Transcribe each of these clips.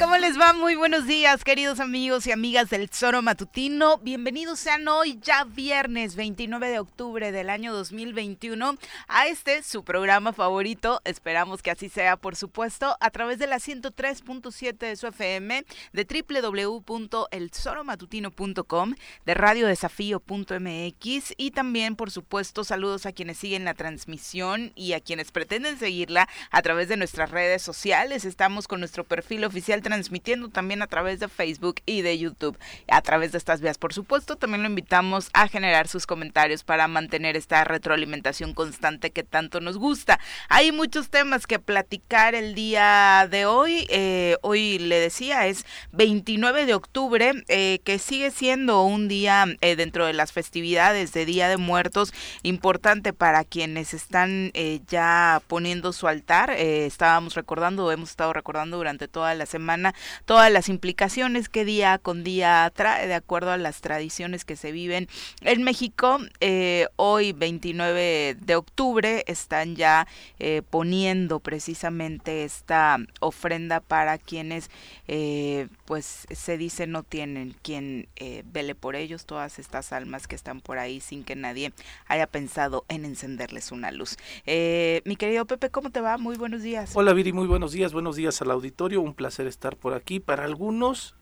¿Cómo les va? Muy buenos días, queridos amigos y amigas del Zoro Matutino. Bienvenidos sean hoy, ya viernes 29 de octubre del año 2021, a este, su programa favorito. Esperamos que así sea, por supuesto, a través de la 103.7 de su FM, de www.elzoromatutino.com, de radiodesafío.mx y también, por supuesto, saludos a quienes siguen la transmisión y a quienes pretenden seguirla a través de nuestras redes sociales. Estamos con nuestro perfil oficial transmitiendo también a través de Facebook y de YouTube. A través de estas vías, por supuesto, también lo invitamos a generar sus comentarios para mantener esta retroalimentación constante que tanto nos gusta. Hay muchos temas que platicar el día de hoy. Eh, hoy le decía, es 29 de octubre, eh, que sigue siendo un día eh, dentro de las festividades de Día de Muertos importante para quienes están ya poniendo su altar. estábamos recordando, hemos estado recordando durante toda la semana todas las implicaciones que día con día trae de acuerdo a las tradiciones que se viven en México. Eh, hoy, 29 de octubre, están ya eh, poniendo precisamente esta ofrenda para quienes eh, pues se dice no tienen quien vele por ellos, todas estas almas que están por ahí sin que nadie haya pensado en encenderles una luz. mi querido Pepe, ¿cómo te va? Muy buenos días. Hola Viri, muy buenos días, buenos días al auditorio, un placer estar por aquí. Para algunos,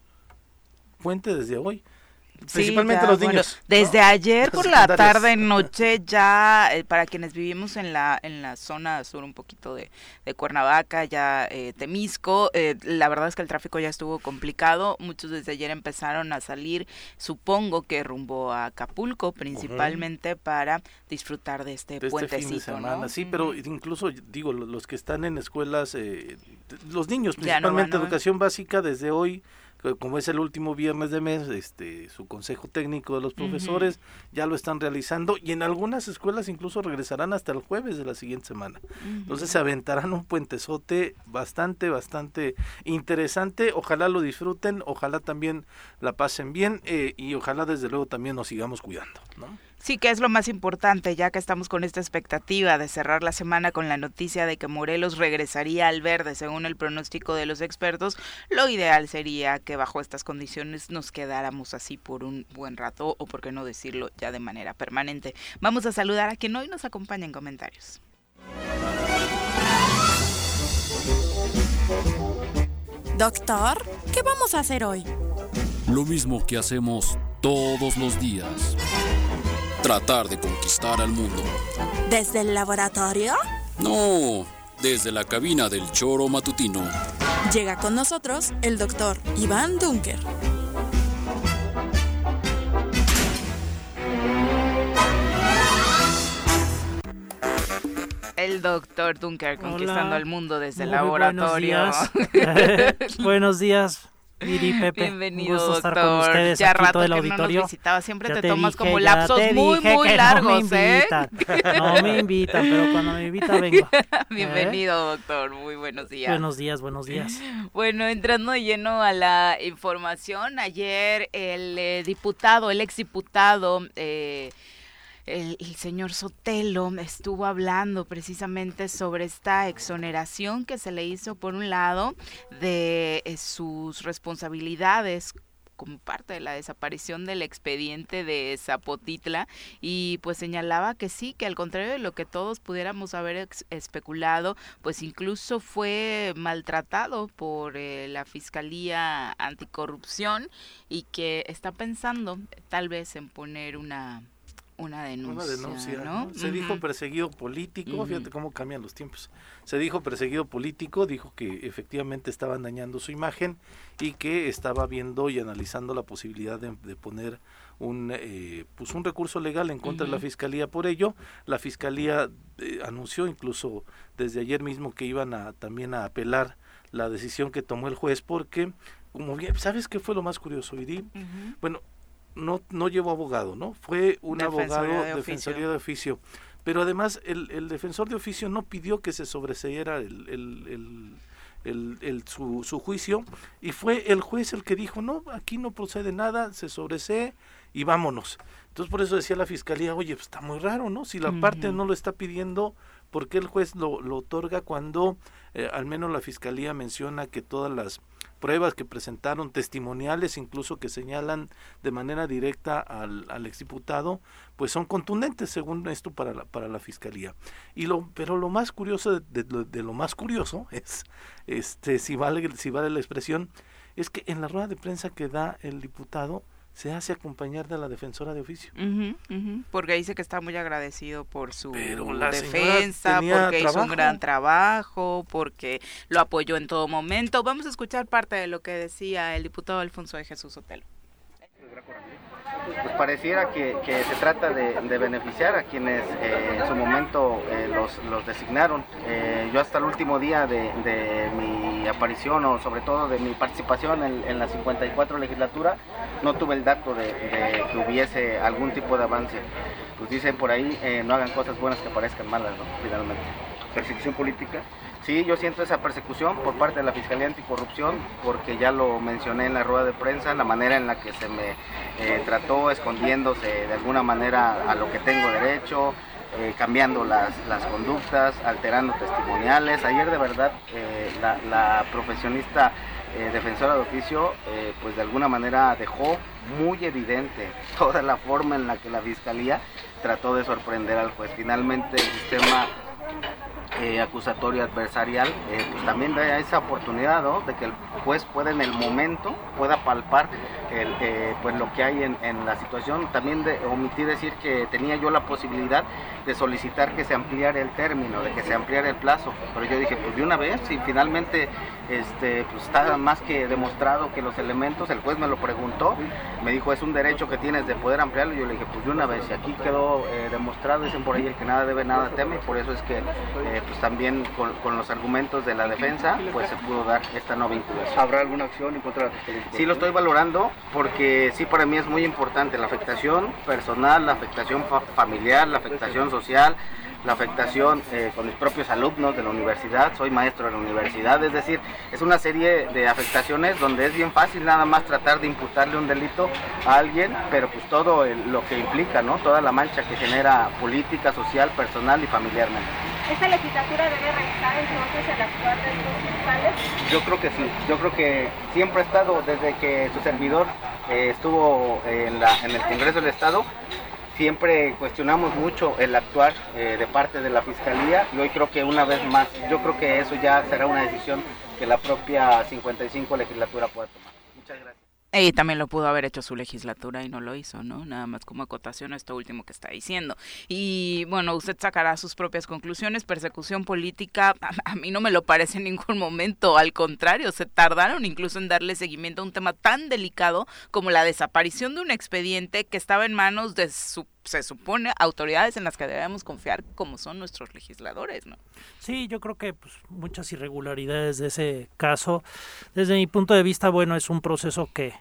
fuente desde hoy. Principalmente los niños. desde ayer por la tarde, noche, ya eh, para quienes vivimos en la en la zona sur un poquito de, Cuernavaca, ya eh, Temisco, eh, la verdad es que el tráfico ya estuvo complicado. Muchos desde ayer empezaron a salir, supongo que rumbo a Acapulco, principalmente para disfrutar de este, este puentecito. Sí, pero incluso, digo, los que están en escuelas, los niños, principalmente educación básica, desde hoy como es el último viernes de mes, este, su consejo técnico de los profesores ya lo están realizando y en algunas escuelas incluso regresarán hasta el jueves de la siguiente semana. Entonces se aventarán un puentezote bastante, bastante interesante. Ojalá lo disfruten, ojalá también la pasen bien eh, y ojalá desde luego también nos sigamos cuidando. ¿no? Sí, que es lo más importante, ya que estamos con esta expectativa de cerrar la semana con la noticia de que Morelos regresaría al verde, según el pronóstico de los expertos, lo ideal sería que bajo estas condiciones nos quedáramos así por un buen rato, o por qué no decirlo ya de manera permanente. Vamos a saludar a quien hoy nos acompaña en comentarios. Doctor, ¿qué vamos a hacer hoy? Lo mismo que hacemos todos los días tratar de conquistar al mundo. ¿Desde el laboratorio? No, desde la cabina del choro matutino. Llega con nosotros el doctor Iván Dunker. El doctor Dunker conquistando al mundo desde el laboratorio. Buenos días. buenos días. Pepe. Bienvenido, doctor. ya rato del auditorio. visitaba. Siempre te, tomas como lapsos muy, muy largos, no me ¿eh? invitan, No me invitan, pero cuando me invitan vengo. Bienvenido, doctor. Muy buenos días. Buenos días, buenos días. Bueno, entrando lleno a la información, ayer el eh, diputado, el exdiputado... Eh, el, señor Sotelo estuvo hablando precisamente sobre esta exoneración que se le hizo, por un lado, de eh, sus responsabilidades como parte de la desaparición del expediente de Zapotitla y pues señalaba que sí, que al contrario de lo que todos pudiéramos haber especulado, pues incluso fue maltratado por eh, la Fiscalía Anticorrupción y que está pensando tal vez en poner una una denuncia. ¿no? Se dijo perseguido político, fíjate cómo cambian los tiempos. Se dijo perseguido político, dijo que efectivamente estaban dañando su imagen y que estaba viendo y analizando la posibilidad de, poner un eh, pues un recurso legal en contra de la fiscalía por ello. La fiscalía eh, anunció incluso desde ayer mismo que iban a también a apelar la decisión que tomó el juez porque como bien, ¿sabes qué fue lo más curioso, Viri? Bueno, no, no llevó abogado, ¿no? Fue un abogado de defensoría de oficio. Pero además el, el, defensor de oficio no pidió que se sobreseyera el, el, el, el su, su, juicio y fue el juez el que dijo, no, aquí no procede nada, se sobresee y vámonos. Entonces por eso decía la fiscalía, oye, pues está muy raro, ¿no? Si la parte no lo está pidiendo, ¿Por qué el juez lo, lo otorga cuando eh, al menos la fiscalía menciona que todas las pruebas que presentaron, testimoniales incluso que señalan de manera directa al, al exdiputado, pues son contundentes según esto para la, para la fiscalía. Y lo, pero lo más curioso de, de, lo más curioso es, este, si vale, si vale la expresión, es que en la rueda de prensa que da el diputado, se hace acompañar de la defensora de oficio. porque dice que está muy agradecido por su defensa, porque hizo un gran trabajo, porque lo apoyó en todo momento. Vamos a escuchar parte de lo que decía el diputado Alfonso de Jesús Otelo pues pareciera que, se trata de, beneficiar a quienes eh, en su momento eh, los, designaron. Eh, yo hasta el último día de, mi aparición o sobre todo de mi participación en, la 54 legislatura no tuve el dato de, que hubiese algún tipo de avance. Pues dicen por ahí, no hagan cosas buenas que parezcan malas, ¿no? Finalmente. ¿Persecución política? Sí, yo siento esa persecución por parte de la Fiscalía Anticorrupción, porque ya lo mencioné en la rueda de prensa, la manera en la que se me eh, trató escondiéndose de alguna manera a lo que tengo derecho, eh, cambiando las, conductas, alterando testimoniales. Ayer de verdad eh, la, profesionista defensora de oficio, pues de alguna manera dejó muy evidente toda la forma en la que la Fiscalía trató de sorprender al juez. Finalmente el sistema eh, acusatorio adversarial, eh, pues también da esa oportunidad de que el juez pueda en el momento, pueda palpar el, eh, pues lo que hay en, la situación. También de, omití decir que tenía yo la posibilidad de solicitar que se ampliara el término, de que se ampliara el plazo, pero yo dije, pues de una vez, y finalmente este, pues está más que demostrado que los elementos, el juez me lo preguntó, me dijo, es un derecho que tienes de poder ampliarlo, yo le dije, pues de una vez, y aquí quedó demostrado, dicen por ahí, el que nada debe, nada teme, y por eso es que pues también con, los argumentos de la defensa, pues se pudo dar esta no vinculación. ¿Habrá alguna acción en contra de la Sí, lo estoy valorando porque sí para mí es muy importante la afectación personal, la afectación familiar, la afectación social, la afectación eh, con mis propios alumnos de la universidad, soy maestro de la universidad, es decir, es una serie de afectaciones donde es bien fácil nada más tratar de imputarle un delito a alguien, pero pues todo lo que implica, ¿no? Toda la mancha que genera política, social, personal y familiarmente. ¿Esta legislatura debe revisar entonces el actuar de estos fiscales? Yo creo que sí, yo creo que siempre ha estado, desde que su servidor eh, estuvo en el Congreso del Estado, siempre cuestionamos mucho el actuar eh, de parte de la Fiscalía y hoy creo que una vez más, yo creo que eso ya será una decisión que la propia 55 legislatura pueda tomar. Muchas gracias. Y también lo pudo haber hecho su legislatura y no lo hizo, ¿no? Nada más como acotación a esto último que está diciendo. Y bueno, usted sacará sus propias conclusiones. Persecución política, a, mí no me lo parece en ningún momento. Al contrario, se tardaron incluso en darle seguimiento a un tema tan delicado como la desaparición de un expediente que estaba en manos de su se supone autoridades en las que debemos confiar como son nuestros legisladores, ¿no? Sí, yo creo que pues, muchas irregularidades de ese caso, desde mi punto de vista, bueno, es un proceso que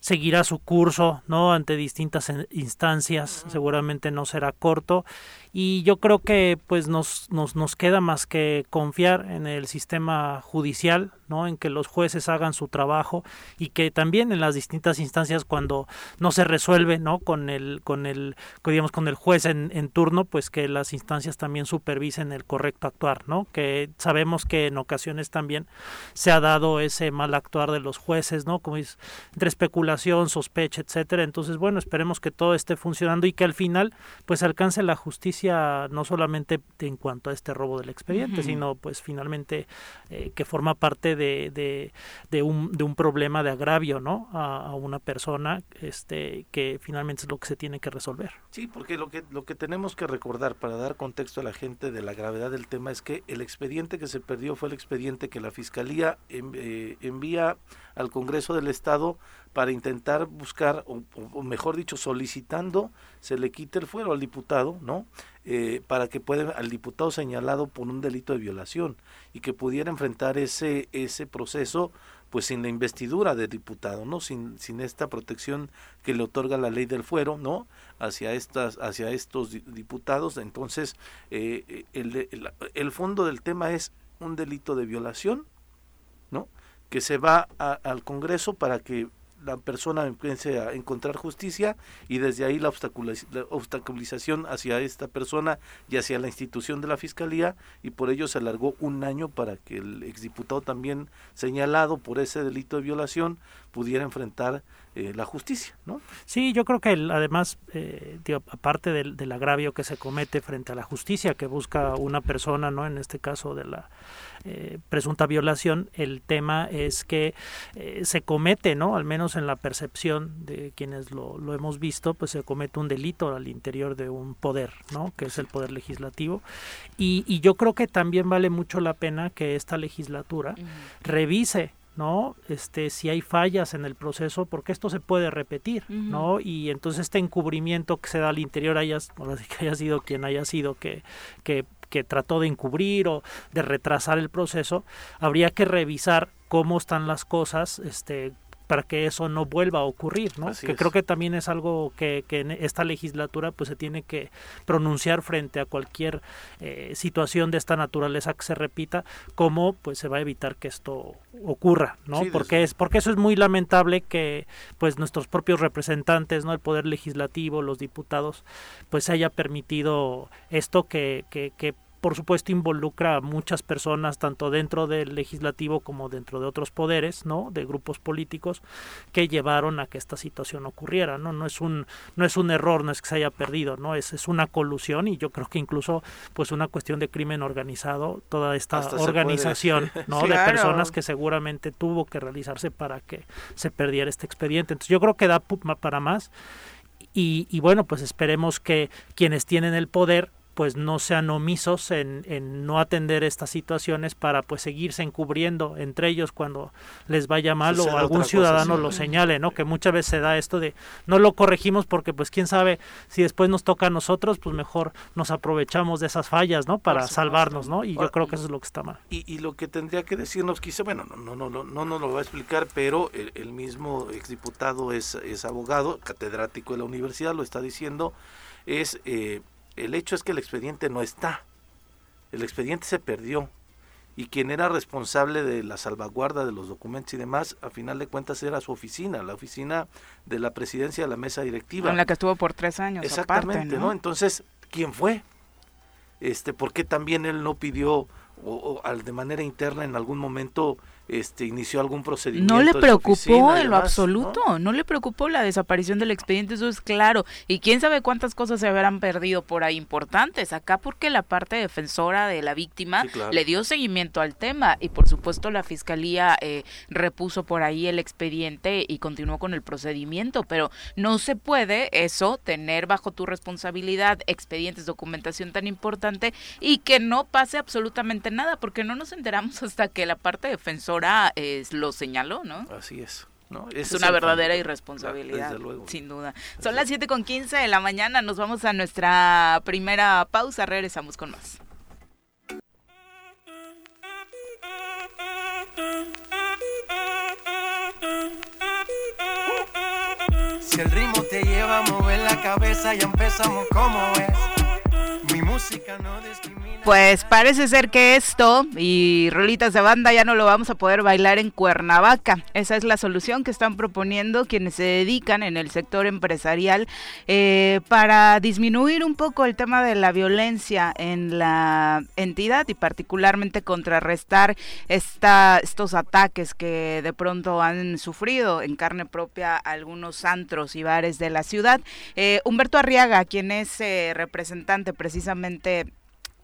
seguirá su curso, ¿no? Ante distintas instancias, seguramente no será corto y yo creo que pues nos, nos, nos queda más que confiar en el sistema judicial, ¿no? En que los jueces hagan su trabajo y que también en las distintas instancias cuando no se resuelve, ¿no? Con el, con el, digamos, con el juez en, en turno, pues que las instancias también supervisen el correcto actuar, ¿no? Que sabemos que en ocasiones también se ha dado ese mal actuar de los jueces, ¿no? Como es entre especulación, sospecha, etcétera. Entonces, bueno, esperemos que todo esté funcionando y que al final, pues alcance la justicia no solamente en cuanto a este robo del expediente, sino pues finalmente eh, que forma parte de, de, un, de un problema de agravio ¿no? A, una persona este, que finalmente es lo que se tiene que resolver. Sí, porque lo que, lo que tenemos que recordar para dar contexto a la gente de la gravedad del tema es que el expediente que se perdió fue el expediente que la Fiscalía eh, envía al Congreso del Estado para intentar buscar, o, mejor dicho, solicitando se le quite el fuero al diputado, ¿no? Eh, para que pueda, al diputado señalado por un delito de violación y que pudiera enfrentar ese, ese proceso pues sin la investidura del diputado, ¿no? Sin, sin esta protección que le otorga la ley del fuero, ¿no? Hacia estas, hacia estos diputados. Entonces, eh, el, el, el fondo del tema es un delito de violación, ¿no? Que se va al Congreso para que la persona empiece a encontrar justicia y desde ahí la, la obstaculización hacia esta persona y hacia la institución de la fiscalía y por ello se alargó un año para que el exdiputado también señalado por ese delito de violación pudiera enfrentar eh, la justicia, ¿no? Sí, yo creo que además, eh, aparte del, del, agravio que se comete frente a la justicia que busca una persona, ¿no? En este caso de la eh, presunta violación, el tema es que eh, se comete, ¿no? Al menos en la percepción de quienes lo, lo, hemos visto, pues se comete un delito al interior de un poder, ¿no? Que es el poder legislativo. Y, y yo creo que también vale mucho la pena que esta legislatura revise ¿no? Este, si hay fallas en el proceso, porque esto se puede repetir, ¿no? Y entonces este encubrimiento que se da al interior, haya, que haya sido quien haya sido que, que, que trató de encubrir o de retrasar el proceso, habría que revisar cómo están las cosas, este, para que eso no vuelva a ocurrir, ¿no? que creo que también es algo que, que, en esta legislatura pues se tiene que pronunciar frente a cualquier eh, situación de esta naturaleza que se repita, cómo pues se va a evitar que esto ocurra, ¿no? porque es porque eso es muy lamentable que pues nuestros propios representantes, ¿no? El poder legislativo, los diputados, pues se haya permitido esto que, que, que por supuesto involucra a muchas personas tanto dentro del legislativo como dentro de otros poderes no de grupos políticos que llevaron a que esta situación ocurriera no no es un no es un error no es que se haya perdido no es, es una colusión y yo creo que incluso pues una cuestión de crimen organizado toda esta organización no de personas que seguramente tuvo que realizarse para que se perdiera este expediente. Entonces yo creo que da para más y, y bueno pues esperemos que quienes tienen el poder pues no sean omisos en, en, no atender estas situaciones para pues seguirse encubriendo entre ellos cuando les vaya mal o algún ciudadano lo señale, ¿no? Que muchas veces se da esto de no lo corregimos porque pues quién sabe si después nos toca a nosotros, pues mejor nos aprovechamos de esas fallas, ¿no? Para salvarnos, ¿no? Y yo creo que eso es lo que está mal. Y, y lo que tendría que decirnos quizá, bueno, no no no no no nos lo va a explicar, pero el, el mismo exdiputado es, es abogado, catedrático de la universidad, lo está diciendo, es eh, el hecho es que el expediente no está. El expediente se perdió. Y quien era responsable de la salvaguarda de los documentos y demás, a final de cuentas era su oficina, la oficina de la presidencia de la mesa directiva. En la que estuvo por tres años. Exactamente, ¿no? Entonces, ¿quién fue? Este, ¿Por qué también él no pidió o, o, de manera interna en algún momento este, inició algún procedimiento. No le preocupó en lo absoluto, ¿no? le preocupó la desaparición del expediente, eso es claro. Y quién sabe cuántas cosas se habrán perdido por ahí importantes. Acá porque la parte defensora de la víctima le dio seguimiento al tema y por supuesto la fiscalía eh, repuso por ahí el expediente y continuó con el procedimiento, pero no se puede eso, tener bajo tu responsabilidad expedientes, documentación tan importante y que no pase absolutamente nada, porque no nos enteramos hasta que la parte defensora ahora lo señaló, ¿no? Así es. ¿No? Es una verdadera irresponsabilidad, sin duda. Son las 7 con 15 de la mañana, nos vamos a nuestra primera pausa, regresamos con más. Si el ritmo te lleva a mover la cabeza, ya empezamos como es. Pues parece ser que esto y rolitas de banda ya no lo vamos a poder bailar en Cuernavaca. Esa es la solución que están proponiendo quienes se dedican en el sector empresarial eh, para disminuir un poco el tema de la violencia en la entidad y particularmente contrarrestar esta, estos ataques que de pronto han sufrido en carne propia algunos antros y bares de la ciudad. Eh, Humberto Arriaga, quien es eh, representante precisamente realmente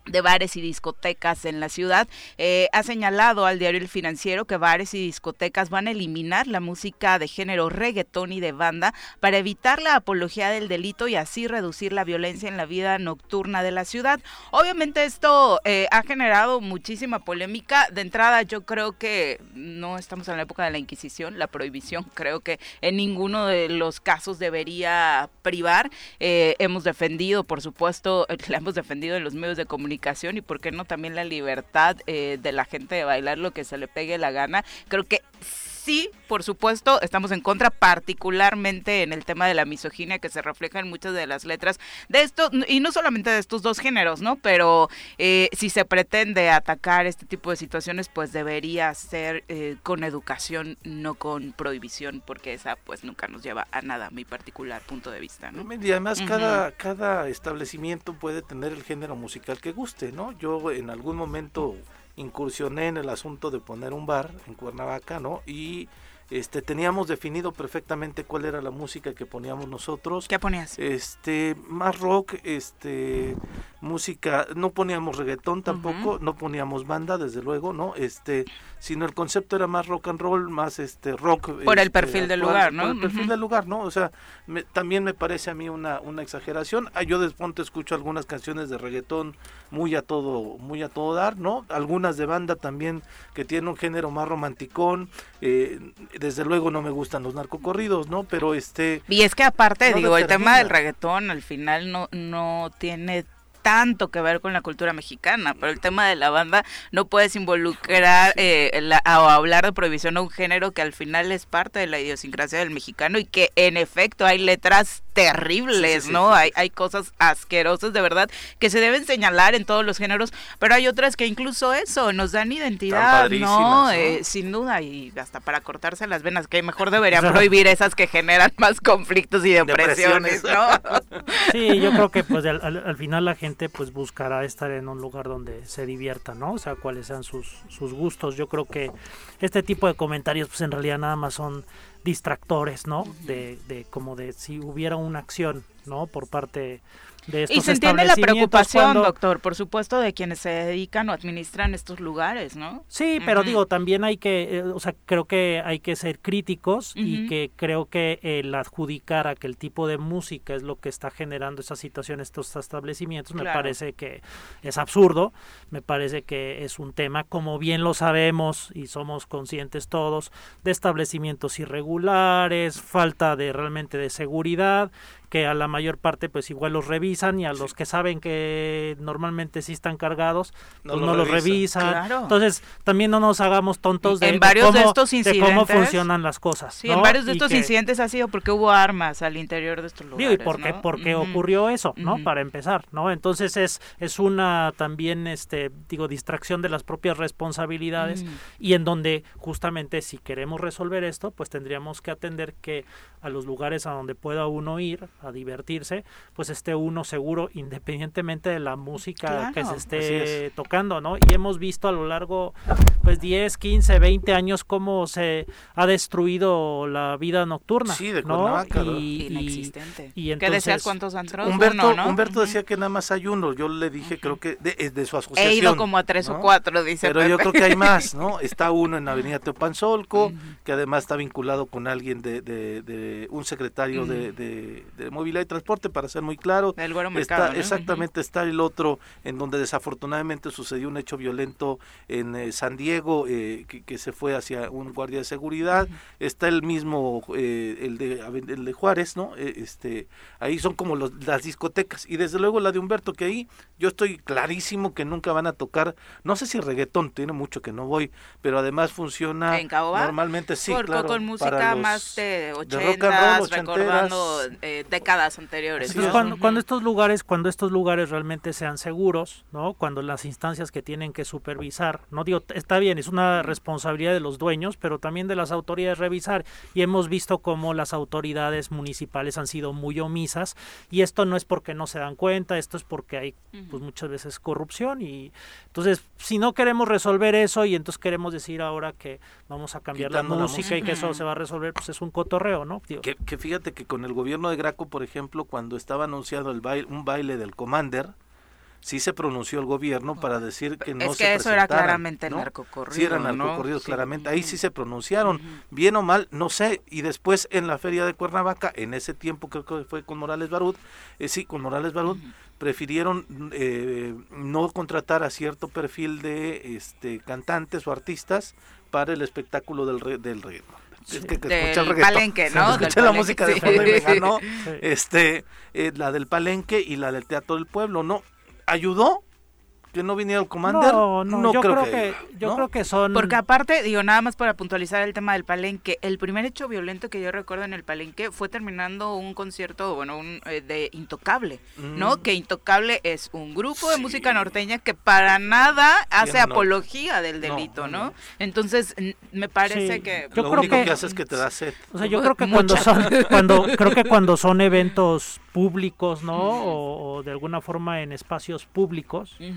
de bares y discotecas en la ciudad, eh, ha señalado al diario El Financiero que bares y discotecas van a eliminar la música de género reggaetón y de banda para evitar la apología del delito y así reducir la violencia en la vida nocturna de la ciudad. Obviamente esto eh, ha generado muchísima polémica. De entrada yo creo que no estamos en la época de la Inquisición, la prohibición creo que en ninguno de los casos debería privar. Eh, hemos defendido, por supuesto, la hemos defendido en los medios de comunicación y por qué no también la libertad eh, de la gente de bailar lo que se le pegue la gana. Creo que sí, por supuesto, estamos en contra, particularmente en el tema de la misoginia que se refleja en muchas de las letras de esto, y no solamente de estos dos géneros, ¿no? Pero eh, si se pretende atacar este tipo de situaciones, pues debería ser eh, con educación, no con prohibición, porque esa pues nunca nos lleva a nada, mi particular punto de vista, ¿no? Y además cada, cada establecimiento puede tener el género musical que guste, ¿no? Yo en algún momento incursioné en el asunto de poner un bar en Cuernavaca, ¿no? Y este teníamos definido perfectamente cuál era la música que poníamos nosotros. ¿Qué ponías? Este, más rock, este, música, no poníamos reggaetón tampoco, no poníamos banda, desde luego, ¿no? Este, sino el concepto era más rock and roll, más este rock. Por el este, perfil del lugar, ¿no? Por el perfil del lugar, ¿no? O sea, me- también me parece a mí una, una exageración. Ah, yo de pronto escucho algunas canciones de reggaetón muy a todo, muy a todo dar, ¿no? Algunas de banda también que tienen un género más romanticón. eh, desde luego no me gustan los narcocorridos, ¿no? Pero este Y es que aparte, No digo, el tema del reggaetón al final no, no tiene tanto que ver con la cultura mexicana, pero el tema de la banda no puedes involucrar eh, la- o hablar de prohibición a un género que al final es parte de la idiosincrasia del mexicano y que en efecto hay letras terribles, Sí, sí, sí, ¿no? sí, Hay, hay cosas asquerosas de verdad que se deben señalar en todos los géneros, pero hay otras que incluso eso nos dan identidad, ¿no? ¿no? Eh, sin duda y hasta para cortarse las venas, que mejor deberían prohibir esas que generan más conflictos y depresiones, Depresiones. ¿no? Sí, yo creo que pues al final la gente pues buscará estar en un lugar donde se divierta, ¿no? O sea, cuáles sean sus, sus gustos. Yo creo que este tipo de comentarios pues en realidad nada más son distractores, ¿no? De, de como de si hubiera una acción, ¿no? Por parte de estos Y se entiende la preocupación, cuando- doctor, por supuesto, de quienes se dedican o administran estos lugares, ¿no? Sí, pero digo, también hay que, eh, o sea, creo que hay que ser críticos y que creo que el adjudicar a que el tipo de música es lo que está generando esa situación, estos establecimientos, me parece que es absurdo, me parece que es un tema, como bien lo sabemos y somos conscientes todos, de establecimientos irregulares, falta de realmente de seguridad, que a la mayor parte pues igual los revisan y a los que saben que normalmente sí están cargados, No pues los no los revisan. Claro. Entonces, también no nos hagamos tontos de, En varios de cómo, estos de cómo incidentes- funcionan las cosas. Sí, ¿no? en varios de Y estos que- incidentes ha sido porque hubo armas al interior de estos lugares, ¿y por qué, ¿no? por qué Ujú. ocurrió eso, no? Para empezar, ¿no? Entonces es, es una también, este, digo, distracción de las propias responsabilidades Mm. y en donde justamente si queremos resolver esto, pues tendríamos que atender que a los lugares a donde pueda uno ir a divertirse, pues esté uno seguro independientemente de la música que se esté tocando, ¿no? Y hemos visto a lo largo pues 10, 15, 20 años cómo se ha destruido la vida nocturna, Sí, de ¿no? Y, y- Inexistente. y ¿Qué entonces- decías cuántos antros? Humberto, Uno, ¿no? Humberto Ujú. decía que nada más hay uno. Yo le dije, creo que de, es de su asociación. He ido como a tres o cuatro, dice Pero yo creo que hay más, ¿no? Está uno en la Avenida Teopanzolco, que además está vinculado con alguien de, de, de un secretario de, de, de movilidad y transporte, para ser muy claro. Está, Mercado, ¿no? exactamente, está el otro en donde desafortunadamente sucedió un hecho violento en eh, San Diego, eh, que, que se fue hacia un guardia de seguridad. Está el mismo, eh, el, de, el de Juárez, ¿no? Eh, este, ahí son como los, las discotecas. Y desde luego la de Humberto, que ahí yo estoy clarísimo que nunca van a tocar, no sé si reggaetón, tiene mucho que no voy, pero además funciona ¿En Caoba? normalmente sí, Por- claro, con música para los- más de de rock and roll, recordando eh, décadas anteriores. Cuando, estos lugares, cuando estos lugares realmente sean seguros, ¿no? Cuando las instancias que tienen que supervisar, no digo, está bien, es una responsabilidad de los dueños, pero también de las autoridades revisar. Y hemos visto cómo las autoridades municipales han sido muy omisas, y esto no es porque no se dan cuenta, esto es porque hay, pues muchas veces corrupción. Y entonces, si no queremos resolver eso, y entonces queremos decir ahora que vamos a cambiar la música, y que eso se va a resolver, pues es un cotorreo, ¿no? Digo, Que, que fíjate que con el gobierno de Graco, por ejemplo, cuando estaba anunciado el baile, un baile del Commander, sí se pronunció el gobierno para decir que no es se que eso era claramente ¿no? narcocorrido. Sí, eran narcocorridos, claramente. Ahí sí se pronunciaron, bien o mal, no sé. Y después en la feria de Cuernavaca, en ese tiempo creo que fue con Morales Barut, eh, sí, con Morales Barut, prefirieron eh, no contratar a cierto perfil de este cantantes o artistas para el espectáculo del, re- del reggaetón. Es que, que Del escuché el reggaetón. palenque, ¿no? Escuché Del la palenque, música de sí. fondo y me ganó. Sí. Este, eh, la del palenque y la del teatro del pueblo, ¿no? Ayudó, que no viniera el Commander, No, no, no, yo creo, creo que, que, yo ¿no? creo que son Porque aparte, digo, nada más para puntualizar el tema del palenque, el primer hecho violento que yo recuerdo en el palenque fue terminando un concierto, bueno, un, eh, de Intocable, ¿no? Mm. Que Intocable es un grupo de música norteña que para nada hace apología del delito, no, ¿no? no. Entonces, me parece Sí. que... Yo Lo creo único que, que- hace es que te da sed. O sea, yo creo que cuando son, cuando, creo que cuando son eventos públicos, ¿no? O, o de alguna forma en espacios públicos, Ujú.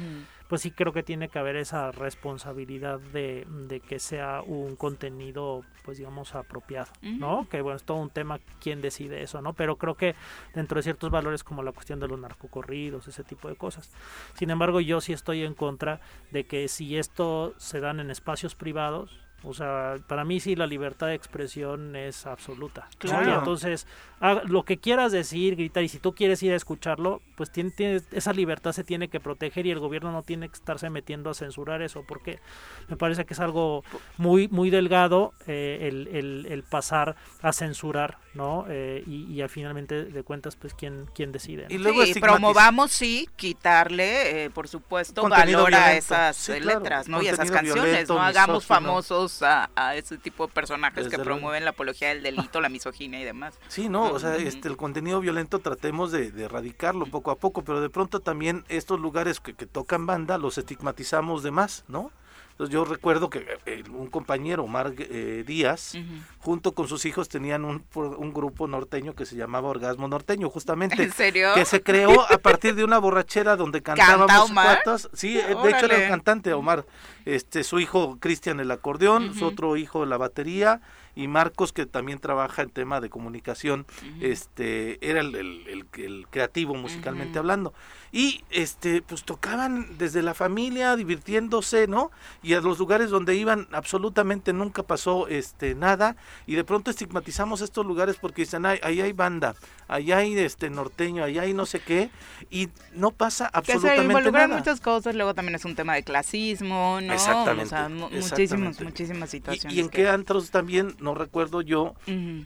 Pues sí creo que tiene que haber esa responsabilidad de, de que sea un contenido, pues digamos, apropiado, ¿no? Que bueno, es todo un tema quién decide eso, ¿no? Pero creo que dentro de ciertos valores como la cuestión de los narcocorridos, ese tipo de cosas. Sin embargo, yo sí estoy en contra de que si esto se dan en espacios privados, o sea, para mí sí la libertad de expresión es absoluta. ¿no? Claro. Y entonces, lo que quieras decir, gritar, y si tú quieres ir a escucharlo, pues tiene, tiene- esa libertad se tiene que proteger y el gobierno no tiene que estarse metiendo a censurar eso, porque me parece que es algo muy muy delgado eh, el, el- el pasar a censurar, ¿no? Eh, y, y al finalmente de cuentas, pues quién, quién decide. ¿no? Y luego sí, promovamos, sí, quitarle, eh, por supuesto, Contenido valor a esas Sí, eh, claro, letras, ¿no? Y esas contenido canciones, violento, no hagamos famosos a, a ese tipo de personajes Desde que promueven la apología del delito, la misoginia y demás. Sí, no, o sea, este, el contenido violento tratemos de, de erradicarlo poco a poco, pero de pronto también estos lugares que, que tocan banda los estigmatizamos de más, ¿no? Entonces yo recuerdo que eh, un compañero, Omar eh, Díaz, junto con sus hijos tenían un, un grupo norteño que se llamaba Orgasmo Norteño, justamente. ¿En serio? Que se creó a partir de una borrachera donde cantábamos Omar? cuatas. Sí, eh, de hecho era el cantante Omar. Este, su hijo Cristian el acordeón, su otro hijo la batería y Marcos que también trabaja en tema de comunicación, este, era el, el- el- el creativo musicalmente hablando. Y este, pues tocaban desde la familia, divirtiéndose, ¿no? Y a los lugares donde iban absolutamente nunca pasó este nada. Y de pronto estigmatizamos estos lugares porque dicen, "Ay, ahí hay banda, ahí hay este norteño, ahí hay no sé qué, y no pasa Que se absolutamente involucran nada. muchas cosas, luego también es un tema de clasismo, ¿no? Exactamente, O sea, mu- muchísimas, muchísimas situaciones. Y, en que- qué antros también, no recuerdo yo,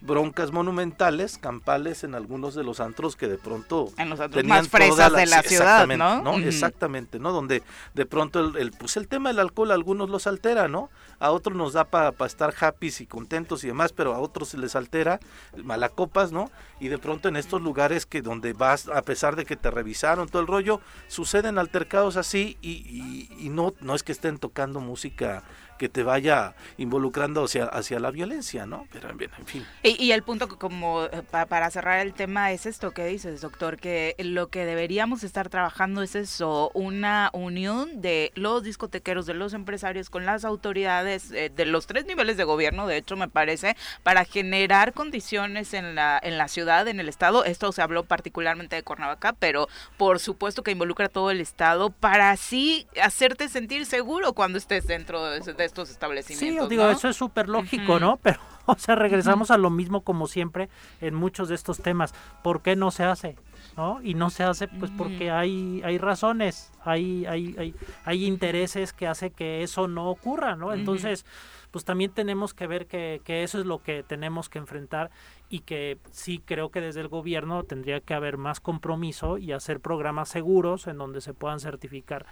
broncas monumentales, campales en algunos de los antros que de pronto En los antros más fresas de la sí, ciudad, exactamente, ¿no? Exactamente, ¿no? Donde de pronto el, el, pues el tema del alcohol a algunos los altera, ¿no? A otros nos da para estar happy y contentos y demás, pero a otros se les altera, malacopas, ¿no? Y de pronto en estos lugares que donde vas, a pesar de que te revisaron todo el rollo, suceden altercados así y, y- y no, no es que estén tocando música que te vaya involucrando hacia, hacia la violencia, ¿no? Pero bien, en fin. Y, el punto que como eh, pa- para cerrar el tema es esto que dices, doctor, que lo que deberíamos estar trabajando es eso, una unión de los discotequeros, de los empresarios con las autoridades eh, de los tres niveles de gobierno, de hecho me parece, para generar condiciones en la en la ciudad, en el estado. Esto se habló particularmente de Cuernavaca, pero por supuesto que involucra a todo el estado para así hacerte sentir seguro cuando estés dentro de, de estos Sí, establecimientos. os digo, ¿no? eso es súper lógico. ¿no? Pero, o sea, regresamos a lo mismo como siempre en muchos de estos temas. ¿Por qué no se hace? ¿No? Y no se hace pues porque hay, hay razones, hay, hay, hay, hay intereses que hace que eso no ocurra, ¿no? Entonces, pues también tenemos que ver que, que eso es lo que tenemos que enfrentar y que sí creo que desde el gobierno tendría que haber más compromiso y hacer programas seguros en donde se puedan certificar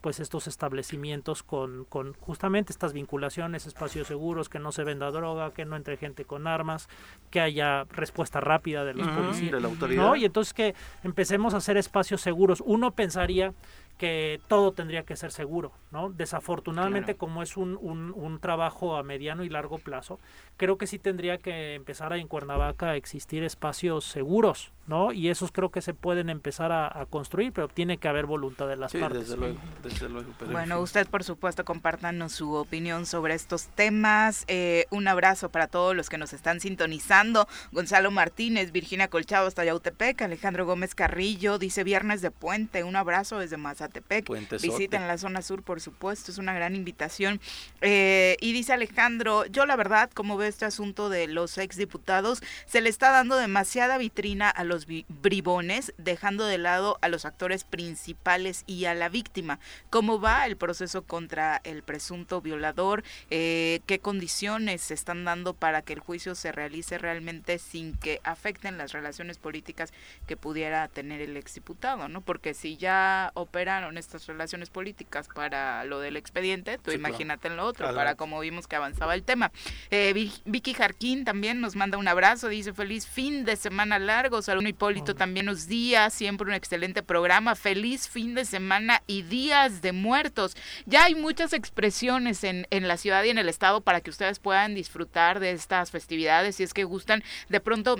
pues estos establecimientos con, con justamente estas vinculaciones, espacios seguros, que no se venda droga, que no entre gente con armas, que haya respuesta rápida de los policías. de la autoridad. ¿no? Y entonces que empecemos a hacer espacios seguros. Uno pensaría que todo tendría que ser seguro, ¿no? Desafortunadamente, Claro. como es un, un, un trabajo a mediano y largo plazo, creo que sí tendría que empezar a en Cuernavaca a existir espacios seguros, ¿no? Y esos creo que se pueden empezar a, a construir, pero tiene que haber voluntad de las Sí, partes. desde luego, desde luego. pero en Bueno, usted por supuesto compártanos su opinión sobre estos temas. Eh, un abrazo para todos los que nos están sintonizando. Gonzalo Martínez, Virginia Colchado hasta Yautepec, Alejandro Gómez Carrillo, dice Viernes de Puente, un abrazo desde Mazatepec. Puentesote. Visiten la zona sur, por supuesto, es una gran invitación. Eh, y dice Alejandro, yo la verdad, como veo este asunto de los exdiputados, se le está dando demasiada vitrina a los vi- bribones, dejando de lado a los actores principales y a la víctima. ¿Cómo va el proceso contra el presunto violador? Eh, ¿Qué condiciones se están dando para que el juicio se realice realmente sin que afecten las relaciones políticas que pudiera tener el exdiputado? ¿no? Porque si ya opera funcionaron estas relaciones políticas para lo del expediente, tú Sí, claro. imagínate en lo otro, Adelante. para como vimos que avanzaba el tema. Eh, Vi- Vicky Jarquín también nos manda un abrazo, dice feliz fin de semana largo, Hipólito también nos días, siempre un excelente programa, feliz fin de semana y días de muertos. Ya hay muchas expresiones en, en la ciudad y en el estado para que ustedes puedan disfrutar de estas festividades si es que gustan. De pronto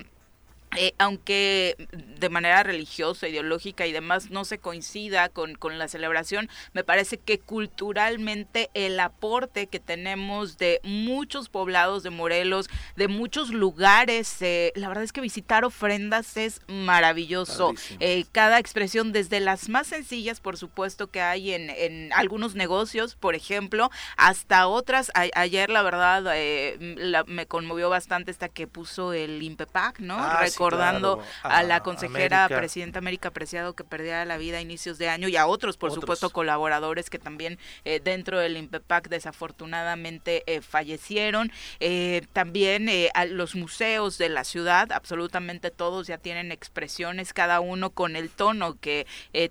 eh, aunque de manera religiosa, ideológica y demás no se coincida con, con la celebración, me parece que culturalmente el aporte que tenemos de muchos poblados de Morelos, de muchos lugares, eh, la verdad es que visitar ofrendas es maravilloso. Eh, cada expresión, desde las más sencillas, por supuesto, que hay en, en algunos negocios, por ejemplo, hasta otras. A- ayer, la verdad, eh, la- me conmovió bastante esta que puso el INPEPAC, ¿no? Ah, Recordando claro, a la consejera América. presidenta América Preciado que perdía la vida a inicios de año y a otros, por Otros. supuesto, colaboradores que también eh, dentro del INPEPAC desafortunadamente eh, fallecieron. Eh, también a los museos de la ciudad, absolutamente todos ya tienen expresiones, cada uno con el tono que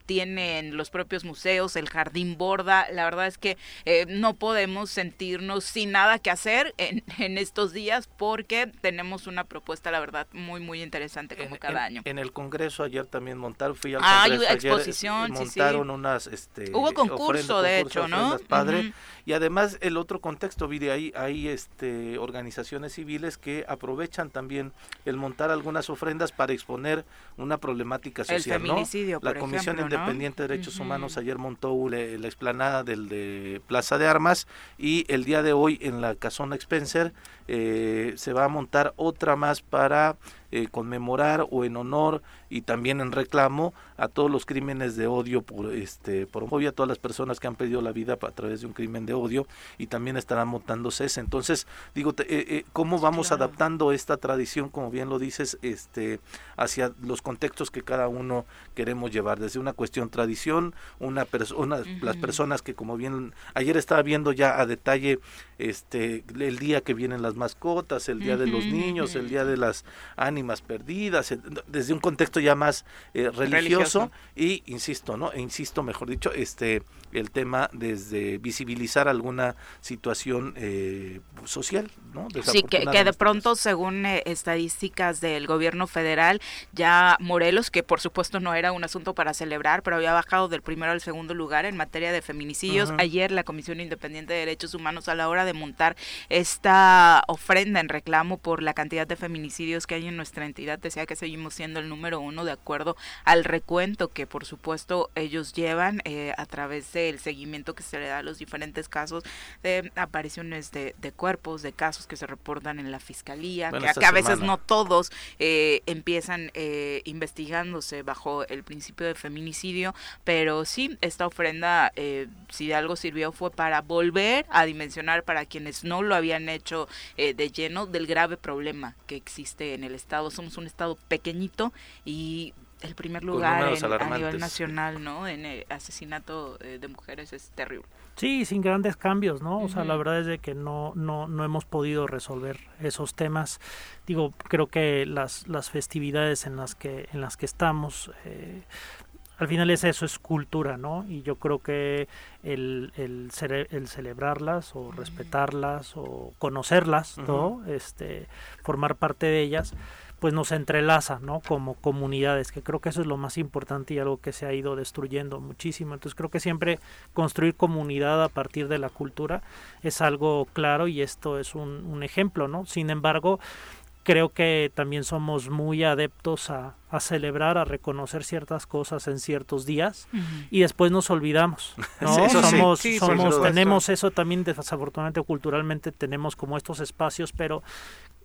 tienen los propios museos, el jardín borda. La verdad es que no podemos sentirnos sin nada que hacer en, en estos días porque tenemos una propuesta, la verdad, muy, muy interesante como En- cada año. En el Congreso ayer también montaron, fui al Ah, hay Congreso ayer, exposición, eh, sí, sí. montaron unas, este, Hubo concurso, de hecho, ¿no? Padre, Ujú. y además el otro contexto, mire, hay, hay este, organizaciones civiles que aprovechan también el montar algunas ofrendas para exponer una problemática El social, ¿no? La Comisión ejemplo, ¿no? Independiente de Derechos. Humanos ayer montó le- la explanada del de Plaza de Armas y el día de hoy en la Casona Spencer eh, se va a montar otra más para eh, conmemorar o en honor y también en reclamo a todos los crímenes de odio por este por homofobia, a todas las personas que han perdido la vida a través de un crimen de odio y también estarán montándose ese. Entonces, digo, te- eh, eh, ¿cómo vamos Claro. adaptando esta tradición, como bien lo dices, este hacia los contextos que cada uno queremos llevar? Desde una cuestión tradición, una persona, las Ujú. personas que como bien ayer estaba viendo ya a detalle este el día que vienen las mascotas, el día de los niños, el día de las ánimas perdidas, desde un contexto ya más eh, religioso, Religioso. Y insisto, ¿no? E insisto, mejor dicho, este el tema desde visibilizar alguna situación eh, social, ¿no? Sí, que, que de pronto, según eh, estadísticas del gobierno federal, ya Morelos, que por supuesto no era un asunto para celebrar, pero había bajado del primero al segundo lugar en materia de feminicidios. Ayer la Comisión Independiente de Derechos Humanos, a la hora de montar esta ofrenda en reclamo por la cantidad de feminicidios que hay en nuestra entidad, decía que seguimos siendo el número uno de acuerdo al recuento que por supuesto ellos llevan eh, a través del seguimiento que se le da a los diferentes casos de apariciones de, de cuerpos, de casos que se reportan en la fiscalía, Bueno, que, a veces semana. no todos eh, empiezan eh, investigándose bajo el principio de feminicidio, pero sí, esta ofrenda, eh, si de algo sirvió, fue para volver a dimensionar para quienes no lo habían hecho eh, de lleno del grave problema que existe en el Estado. Somos un Estado pequeñito y el primer lugar en- a nivel nacional, ¿no? En eh, asesinato eh, de mujeres es terrible. Sí, sin grandes cambios, ¿no? O sea, la verdad es de que no, no, no hemos podido resolver esos temas. Digo, creo que las, las festividades en las que, en las que estamos, eh, al final es eso, es cultura, ¿no? Y yo creo que el, el, cere- el celebrarlas o respetarlas o conocerlas, ¿no? Este, formar parte de ellas, pues nos entrelaza, ¿no? Como comunidades, que creo que eso es lo más importante y algo que se ha ido destruyendo muchísimo. Entonces creo que siempre construir comunidad a partir de la cultura es algo claro y esto es un, un ejemplo, ¿no? Sin embargo, creo que también somos muy adeptos a, a celebrar, a reconocer ciertas cosas en ciertos días y después nos olvidamos, ¿no? Sí, eso sí. somos, Sí, somos, tenemos eso también desafortunadamente culturalmente tenemos como estos espacios, pero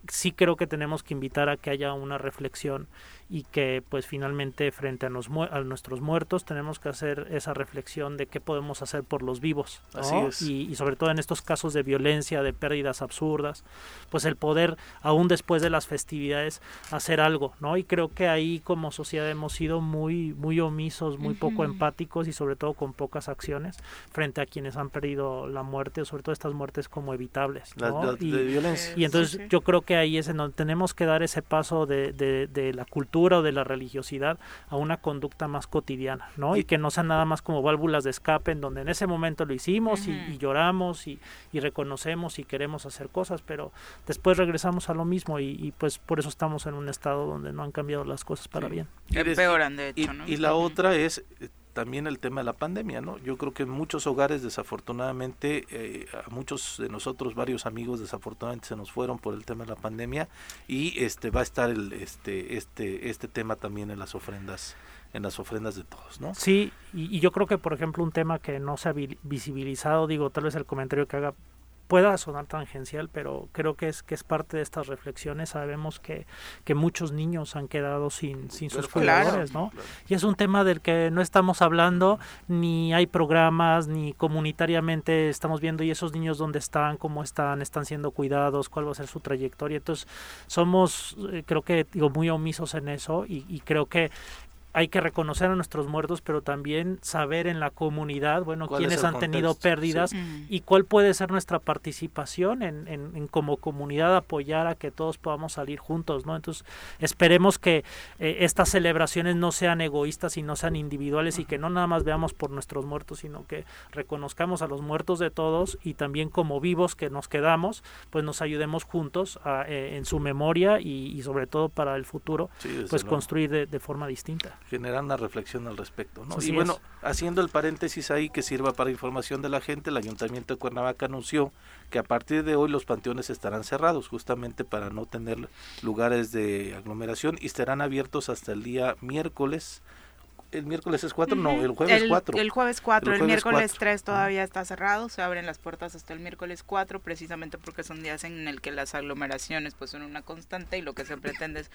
sí creo que tenemos que invitar a que haya una reflexión y que pues finalmente frente a, nos mu- a nuestros muertos tenemos que hacer esa reflexión de qué podemos hacer por los vivos ¿no? Así es. y, y sobre todo en estos casos de violencia de pérdidas absurdas pues el poder aún después de las festividades hacer algo no y creo que ahí como sociedad hemos sido muy muy omisos muy poco empáticos y sobre todo con pocas acciones frente a quienes han perdido la muerte o sobre todo estas muertes como evitables ¿no? Y- de violencia. y entonces Sí, sí. yo creo que ahí es en donde tenemos que dar ese paso de, de, de la cultura o de la religiosidad a una conducta más cotidiana, ¿no? Y que no sean nada más como válvulas de escape en donde en ese momento lo hicimos y, y, lloramos y, y, reconocemos y queremos hacer cosas, pero después regresamos a lo mismo y, pues por eso estamos en un estado donde no han cambiado las cosas para sí. bien. Empeoran, de hecho, y, ¿no? y la otra es eh, también el tema de la pandemia, ¿no? Yo creo que en muchos hogares, desafortunadamente, eh, a muchos de nosotros, varios amigos, desafortunadamente se nos fueron por el tema de la pandemia y este va a estar el, este, este, este tema también en las ofrendas en las ofrendas de todos, ¿no? Sí, y, y yo creo que, por ejemplo, un tema que no se ha visibilizado, digo, tal vez el comentario que haga pueda sonar tangencial, pero creo que es que es parte de estas reflexiones. Sabemos que, que muchos niños han quedado sin, sin sus cuidadores, ¿no? Claro. Y es un tema del que no estamos hablando, ni hay programas, ni comunitariamente estamos viendo y esos niños dónde están, cómo están, están siendo cuidados, cuál va a ser su trayectoria. Entonces, somos, eh, creo que, digo, muy omisos en eso y, y creo que hay que reconocer a nuestros muertos, pero también saber en la comunidad, bueno, quiénes han contexto? tenido pérdidas Sí. y cuál puede ser nuestra participación en, en, en, como comunidad apoyar a que todos podamos salir juntos, ¿no? Entonces, esperemos que eh, estas celebraciones no sean egoístas y no sean individuales y que no nada más veamos por nuestros muertos, sino que reconozcamos a los muertos de todos y también como vivos que nos quedamos, pues nos ayudemos juntos a, eh, en su memoria y, y, sobre todo para el futuro, Sí, pues luego. construir de, de forma distinta generar una reflexión al respecto. ¿no? Así y bueno, es. haciendo el paréntesis ahí que sirva para información de la gente, el Ayuntamiento de Cuernavaca anunció que a partir de hoy los panteones estarán cerrados justamente para no tener lugares de aglomeración y estarán abiertos hasta el día miércoles. El miércoles es 4, no, el jueves el, 4. El jueves 4, el, miércoles 4. 3 todavía está cerrado, se abren las puertas hasta el miércoles 4, precisamente porque son días en el que las aglomeraciones pues son una constante y lo que se pretende es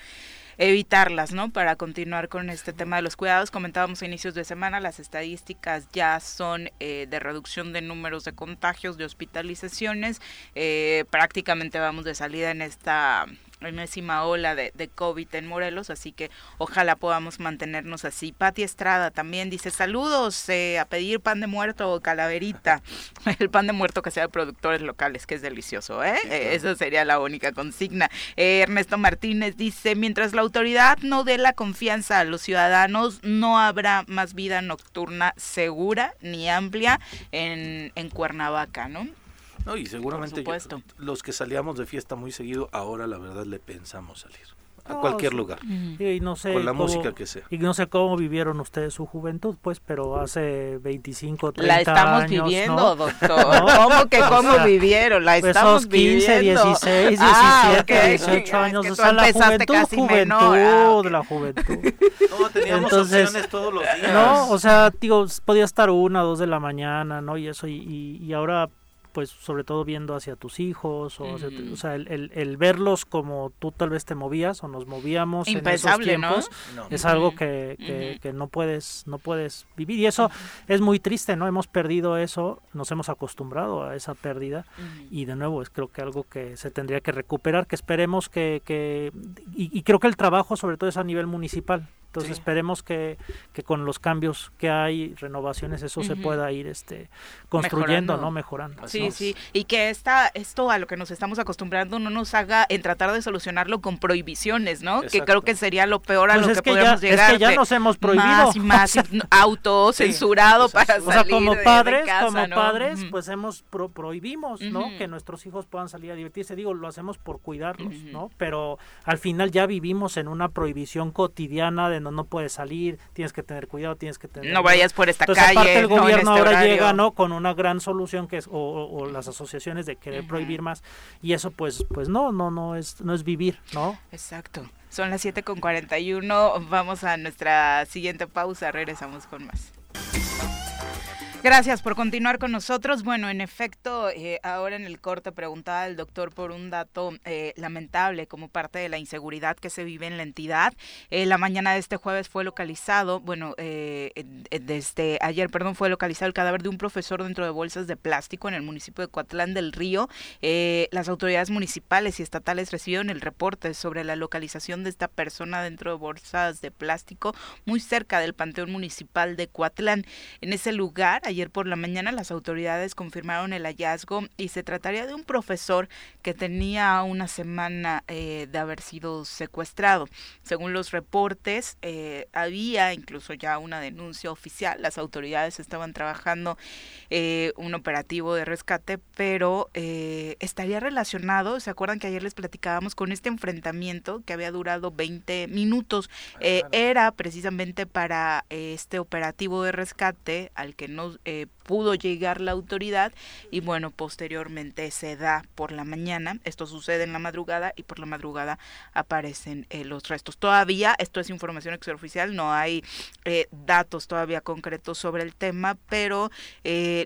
evitarlas, ¿no? Para continuar con este tema de los cuidados, comentábamos a inicios de semana, las estadísticas ya son eh, de reducción de números de contagios, de hospitalizaciones, eh, prácticamente vamos de salida en esta enésima ola de, de, COVID en Morelos, así que ojalá podamos mantenernos así. Pati Estrada también dice saludos eh, a pedir pan de muerto o calaverita, el pan de muerto que sea de productores locales, que es delicioso, ¿eh? Sí, claro. Esa sería la única consigna. Eh, Ernesto Martínez dice, mientras la autoridad no dé la confianza a los ciudadanos, no habrá más vida nocturna segura ni amplia en, en Cuernavaca, ¿no? No, y seguramente yo, los que salíamos de fiesta muy seguido, ahora la verdad le pensamos salir. A no, cualquier sí. lugar. Y no sé con la cómo, música que sea. Y no sé cómo vivieron ustedes su juventud, pues, pero hace 25, 30 La estamos años, viviendo, ¿no? doctor. ¿No? ¿Cómo que cómo o sea, vivieron? La estamos pues 15, viviendo. 16, 17, ah, okay. 18 años. Es que o sea, la juventud, juventud, menor. Ah, okay. la juventud. No, teníamos Entonces, opciones todos los días. No, o sea, digo, podía estar una, dos de la mañana, ¿no? Y eso, y, y, y ahora pues sobre todo viendo hacia tus hijos, o, hacia tu- o sea, el, el, el verlos como tú tal vez te movías o nos movíamos Impensable, en ¿no? esos tiempos, No. es algo que, que, que no puedes no puedes vivir y eso es muy triste, ¿no? Hemos perdido eso, nos hemos acostumbrado a esa pérdida y de nuevo es creo que algo que se tendría que recuperar, que esperemos que, que y, y creo que el trabajo sobre todo es a nivel municipal. Entonces Sí. esperemos que, que con los cambios que hay, renovaciones, eso se pueda ir este construyendo, Mejorando. ¿no? Mejorando. Así Sí, y que esta, esto a lo que nos estamos acostumbrando no nos haga en tratar de solucionarlo con prohibiciones, ¿no? Que creo que sería lo peor a Pues lo es que, que ya, podemos es llegar. que ya nos hemos prohibido. Más y más autocensurado Sí, para. O sea, salir como de- de padres, casa, como ¿no? padres, pues hemos pro- prohibimos, ¿no? Que nuestros hijos puedan salir a divertirse. Digo, lo hacemos por cuidarlos. ¿no? Pero al final ya vivimos en una prohibición cotidiana de no, no puedes salir, tienes que tener cuidado, tienes que tener... No vayas por esta Entonces, calle, aparte el no gobierno este ahora llega, ¿no? Con una gran solución que es, o, o- las asociaciones de querer prohibir más, y eso pues, pues no, no, no es, no es vivir, ¿no? Exacto. Son las 7 con 41. Vamos a nuestra siguiente pausa. Regresamos con más. Gracias por continuar con nosotros. Bueno, en efecto, eh, ahora en el corte preguntaba el doctor por un dato eh, lamentable como parte de la inseguridad que se vive en la entidad. Eh, la mañana de este jueves fue localizado, bueno, eh, desde ayer, perdón, fue localizado el cadáver de un profesor dentro de bolsas de plástico en el municipio de Coatlán del Río. Eh, las autoridades municipales y estatales recibieron el reporte sobre la localización de esta persona dentro de bolsas de plástico muy cerca del Panteón Municipal de Coatlán. En ese lugar, ayer por la mañana las autoridades confirmaron el hallazgo y se trataría de un profesor que tenía una semana eh, de haber sido secuestrado. Según los reportes, eh, había incluso ya una denuncia oficial. Las autoridades estaban trabajando eh, un operativo de rescate, pero estaría relacionado, ¿se acuerdan que ayer les platicábamos con este enfrentamiento que había durado 20 minutos? Ah, era precisamente para este operativo de rescate al que no eh, pudo llegar la autoridad y bueno, posteriormente se da por la mañana, esto sucede en la madrugada y por la madrugada aparecen eh, los restos. Todavía, esto es información extraoficial, no hay eh, datos todavía concretos sobre el tema, pero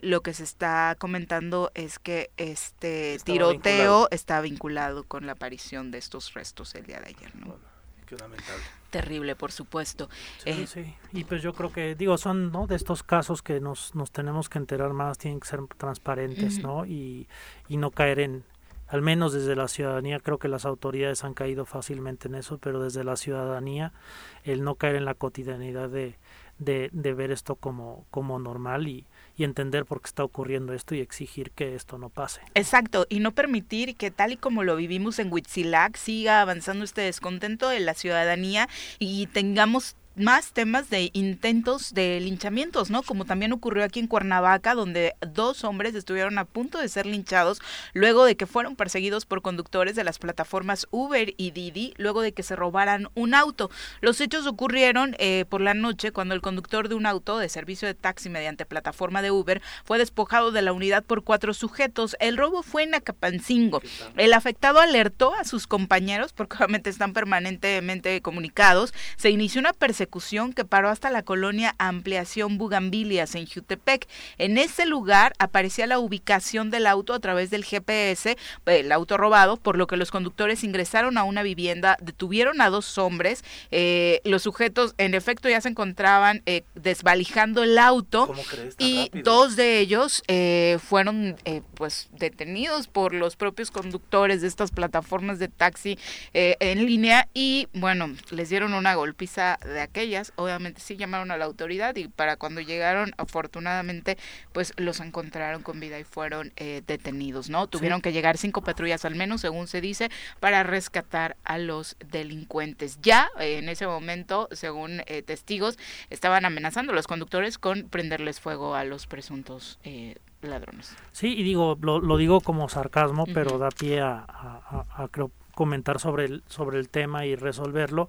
lo que se está comentando es que este tiroteo está vinculado con la aparición de estos restos el día de ayer. ¿no? qué lamentable terrible, por supuesto. Sí, eh, sí. Y pues yo creo que, digo, son ¿no? de estos casos que nos, nos tenemos que enterar más, tienen que ser transparentes, ¿no? Y, y no caer en, al menos desde la ciudadanía, creo que las autoridades han caído fácilmente en eso, pero desde la ciudadanía, el no caer en la cotidianidad de, de, de ver esto como, como normal y, y entender por qué está ocurriendo esto y exigir que esto no pase. Exacto, y no permitir que tal y como lo vivimos en Huitzilac siga avanzando este descontento de la ciudadanía y tengamos más temas de intentos de linchamientos, ¿no? Como también ocurrió aquí en Cuernavaca, donde dos hombres estuvieron a punto de ser linchados luego de que fueron perseguidos por conductores de las plataformas Uber y Didi, luego de que se robaran un auto. Los hechos ocurrieron eh, por la noche cuando el conductor de un auto de servicio de taxi mediante plataforma de Uber fue despojado de la unidad por cuatro sujetos. El robo fue en Acapancingo. El afectado alertó a sus compañeros, porque obviamente están permanentemente comunicados. Se inició una persecución que paró hasta la colonia Ampliación Bugambilias en Jutepec. En ese lugar aparecía la ubicación del auto a través del GPS, el auto robado, por lo que los conductores ingresaron a una vivienda, detuvieron a dos hombres. Eh, los sujetos, en efecto, ya se encontraban eh, desvalijando el auto y dos de ellos eh, fueron pues detenidos por los propios conductores de estas plataformas de taxi en línea y bueno, les dieron una golpiza de aquel ellas, obviamente sí llamaron a la autoridad y para cuando llegaron, afortunadamente, pues los encontraron con vida y fueron eh, detenidos, ¿no? Tuvieron que llegar cinco patrullas al menos, según se dice, para rescatar a los delincuentes. Ya eh, en ese momento, según eh, testigos, estaban amenazando a los conductores con prenderles fuego a los presuntos ladrones. Sí, y digo, lo, digo como sarcasmo, pero da pie a, a, creo, comentar sobre el, sobre el tema y resolverlo.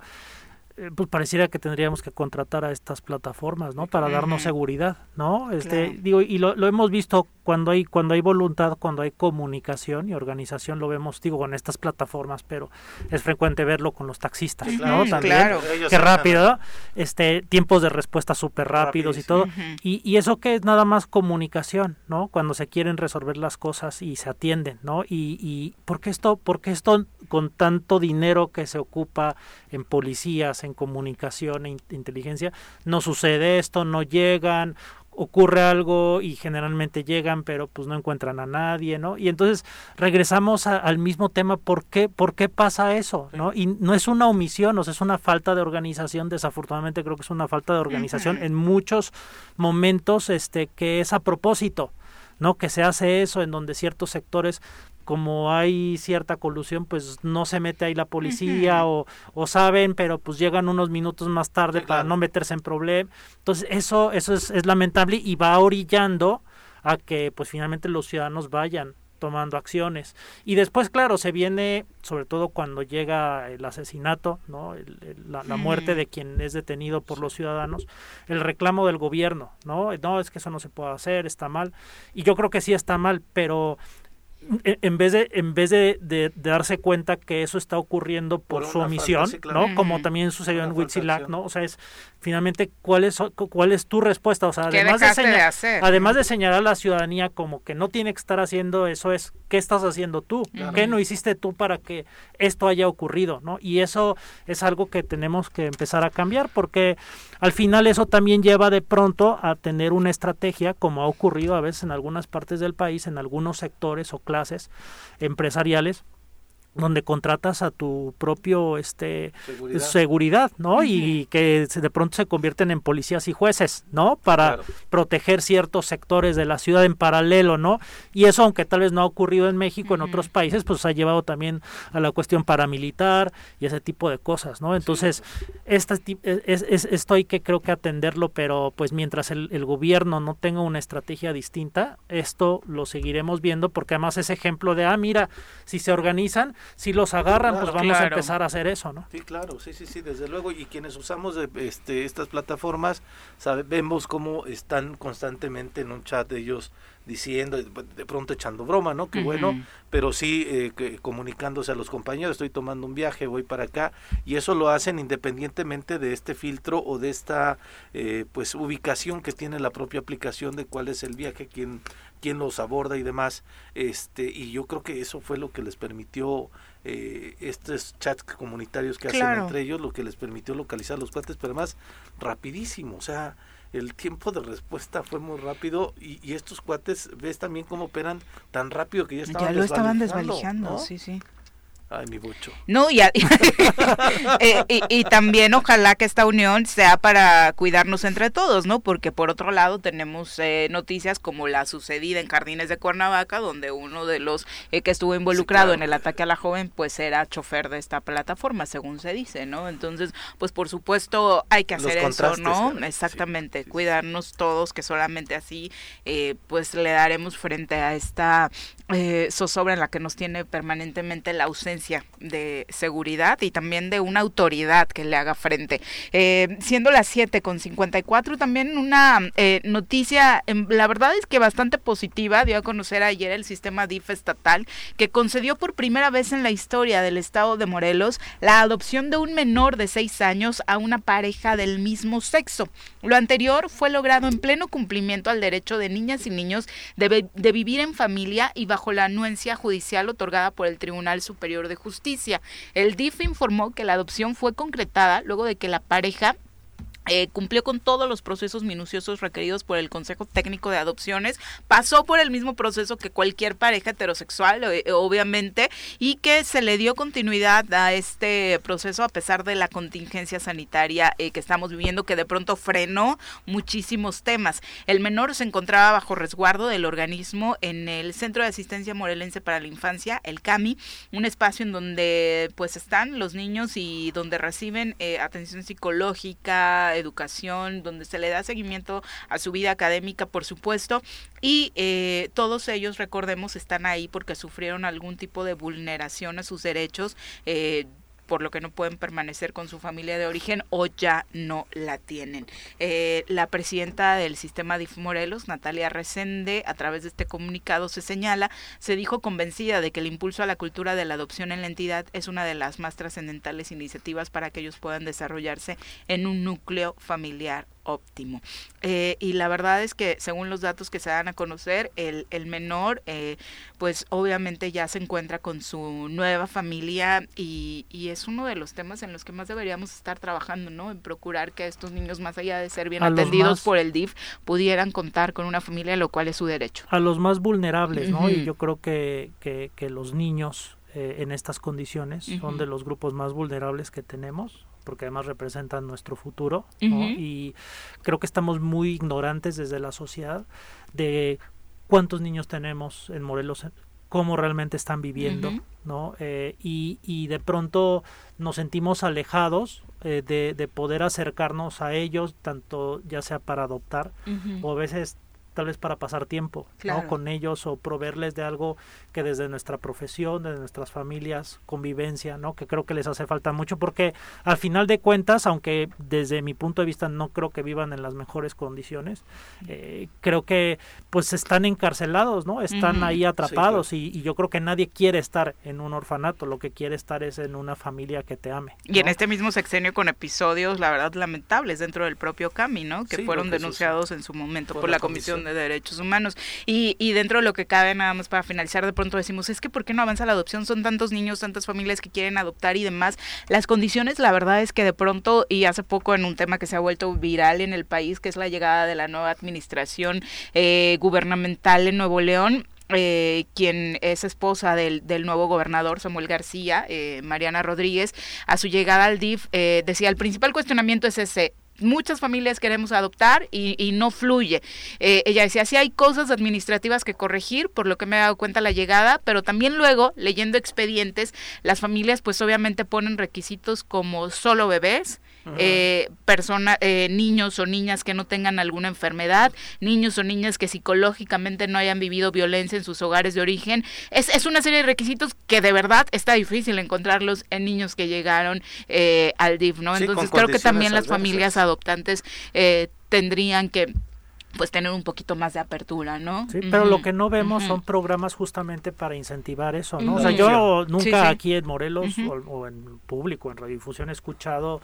Eh, pues pareciera que tendríamos que contratar a estas plataformas, ¿no? Para darnos seguridad, ¿no? Este, digo, y lo, lo, hemos visto cuando hay cuando hay voluntad, cuando hay comunicación y organización, lo vemos, digo, con estas plataformas, pero es frecuente verlo con los taxistas, ¿no? También, claro. que rápido, este, tiempos de respuesta súper rápidos y todo. y, y eso que es nada más comunicación, ¿no? Cuando se quieren resolver las cosas y se atienden, ¿no? Y, y ¿por qué esto, por qué esto con tanto dinero que se ocupa en policías, en comunicación e inteligencia, no sucede esto, no llegan, ocurre algo y generalmente llegan pero pues no encuentran a nadie, ¿no? Y entonces regresamos al mismo tema, ¿por qué, ¿por qué pasa eso? ¿no? Y no es una omisión, o sea, es una falta de organización, desafortunadamente creo que es una falta de organización en muchos momentos este que es a propósito, ¿no? Que se hace eso en donde ciertos sectores como hay cierta colusión, pues no se mete ahí la policía o, o, saben, pero pues llegan unos minutos más tarde para no meterse en problemas. Entonces eso, eso es, es, lamentable y va orillando a que pues finalmente los ciudadanos vayan tomando acciones. Y después, claro, se viene, sobre todo cuando llega el asesinato, ¿no? la, la, muerte de quien es detenido por los ciudadanos, el reclamo del gobierno, ¿no? No, es que eso no se puede hacer, está mal. Y yo creo que sí está mal, pero en vez de en vez de, de, darse cuenta que eso está ocurriendo por, su omisión, ¿no? Como también sucedió en Huitzilac, ¿no? O sea, es finalmente cuál es cuál es tu respuesta, o sea, además de, además de señalar a la ciudadanía como que no tiene que estar haciendo eso es qué estás haciendo tú, qué no hiciste tú para que esto haya ocurrido, ¿no? Y eso es algo que tenemos que empezar a cambiar porque al final eso también lleva de pronto a tener una estrategia como ha ocurrido a veces en algunas partes del país, en algunos sectores o clases empresariales donde contratas a tu propio este Seguridad. seguridad, ¿no? Y que de pronto se convierten en policías y jueces, ¿no? Para Claro. proteger ciertos sectores de la ciudad en paralelo, ¿no? Y eso, aunque tal vez no ha ocurrido en México, en otros países, pues ha llevado también a la cuestión paramilitar y ese tipo de cosas, ¿no? Entonces, esta ti- es, es- esto hay que creo que atenderlo, pero pues mientras el, el gobierno no tenga una estrategia distinta, esto lo seguiremos viendo porque además es ejemplo de, ah, mira, si se organizan, si los agarran, Claro, pues vamos a empezar a hacer eso, ¿no? Sí, claro, sí, sí, sí, desde luego. Y quienes usamos de, este, estas plataformas, sabemos cómo están constantemente en un chat de ellos diciendo, de pronto echando broma, ¿no? Que bueno, Ujú. pero sí eh, que- comunicándose a los compañeros, estoy tomando un viaje, voy para acá, y eso lo hacen independientemente de este filtro o de esta eh, pues ubicación que tiene la propia aplicación de cuál es el viaje, quién, quién los aborda y demás, este, y yo creo que eso fue lo que les permitió eh, estos chats comunitarios que hacen entre ellos, lo que les permitió localizar los cuates, pero además rapidísimo, o sea, el tiempo de respuesta fue muy rápido y, y estos cuates, ves también cómo operan tan rápido que ya estaban Ya lo estaban desvalijando, desvalijando, ¿no? sí, sí. Ay, mi. No, y, a- eh, y, y también ojalá que esta unión sea para cuidarnos entre todos, ¿no? Porque por otro lado tenemos eh, noticias como la sucedida en Jardines de Cuernavaca, donde uno de los eh, que estuvo involucrado claro. en el ataque a la joven, pues era chofer de esta plataforma, según se dice, ¿no? Entonces, pues por supuesto hay que Los hacer eso, ¿no? Exactamente, Sí, sí, sí. cuidarnos todos, que solamente así, eh, pues le daremos frente a esta zozobra en la que nos tiene permanentemente la ausencia de seguridad y también de una autoridad que le haga frente. Eh, siendo las 7 con 54, también una eh, noticia, em, la verdad es que bastante positiva, dio a conocer ayer el sistema DIF estatal, que concedió por primera vez en la historia del estado de Morelos la adopción de un menor de 6 años a una pareja del mismo sexo. Lo anterior fue logrado en pleno cumplimiento al derecho de niñas y niños de, de vivir en familia y bajo la anuencia judicial otorgada por el Tribunal Superior de Justicia. El DIF informó que la adopción fue concretada luego de que la pareja eh, cumplió con todos los procesos minuciosos requeridos por el Consejo Técnico de Adopciones, pasó por el mismo proceso que cualquier pareja heterosexual, eh, obviamente, y que se le dio continuidad a este proceso a pesar de la contingencia sanitaria eh, que estamos viviendo, que de pronto frenó muchísimos temas. El menor se encontraba bajo resguardo del organismo en el Centro de Asistencia Morelense para la Infancia, el CAMI, un espacio en donde pues están los niños y donde reciben eh, atención psicológica, educación, donde se le da seguimiento a su vida académica, por supuesto, y eh, todos ellos, recordemos, están ahí porque sufrieron algún tipo de vulneración a sus derechos. eh, por lo que no pueden permanecer con su familia de origen o ya no la tienen. Eh, la presidenta del sistema DIF Morelos, Natalia Resende, a través de este comunicado se señala, se dijo convencida de que el impulso a la cultura de la adopción en la entidad es una de las más trascendentales iniciativas para que ellos puedan desarrollarse en un núcleo familiar óptimo. Eh, y la verdad es que según los datos que se dan a conocer, el, el menor eh, pues obviamente ya se encuentra con su nueva familia y, y es uno de los temas en los que más deberíamos estar trabajando, ¿no? En procurar que estos niños, más allá de ser bien A atendidos más- por el DIF, pudieran contar con una familia, lo cual es su derecho. a los más vulnerables, ¿no? Y yo creo que, que, que los niños eh, en estas condiciones son de los grupos más vulnerables que tenemos, porque además representan nuestro futuro. Y creo que estamos muy ignorantes desde la sociedad de cuántos niños tenemos en Morelos, cómo realmente están viviendo. ¿no? Eh, y, y de pronto nos sentimos alejados eh, de, de poder acercarnos a ellos, tanto ya sea para adoptar o a veces tal vez para pasar tiempo Claro. ¿no? con ellos o proveerles de algo que desde nuestra profesión, desde nuestras familias, convivencia, ¿no? que creo que les hace falta mucho porque al final de cuentas, aunque desde mi punto de vista no creo que vivan en las mejores condiciones, eh, creo que pues están encarcelados, ¿no? Están ahí atrapados y, y yo creo que nadie quiere estar en un orfanato, lo que quiere estar es en una familia que te ame. Y en este mismo sexenio con episodios, la verdad, lamentables dentro del propio CAMI, ¿no? Que Sí, fueron denunciados en su momento por por, la la Comisión Comisión. de Derechos Humanos. Y, dentro de lo que cabe, nada más para finalizar, de pronto decimos, es que ¿por qué no avanza la adopción? Son tantos niños, tantas familias que quieren adoptar y demás. Las condiciones, la verdad es que de pronto, y hace poco en un tema que se ha vuelto viral en el país, que es la llegada de la nueva administración eh, gubernamental en Nuevo León, eh, quien es esposa del, del, nuevo gobernador Samuel García, eh, Mariana Rodríguez, a su llegada al DIF, decía, el principal cuestionamiento es ese, muchas familias queremos adoptar y, no fluye. Eh, ella decía, sí hay cosas administrativas que corregir, por lo que me he dado cuenta la llegada, pero también luego, leyendo expedientes, las familias pues obviamente ponen requisitos como solo bebés, eh, personas, eh, niños o niñas que no tengan alguna enfermedad, niños o niñas que psicológicamente no hayan vivido violencia en sus hogares de origen. Es, es una serie de requisitos que de verdad está difícil encontrarlos en niños que llegaron eh, al DIF, ¿no? Entonces creo que también las familias adoptantes eh, tendrían que pues tener un poquito más de apertura, ¿no? Sí, pero lo que no vemos son programas justamente para incentivar eso, ¿no? O sea, yo nunca aquí en Morelos o, o, en público, en radiodifusión, he escuchado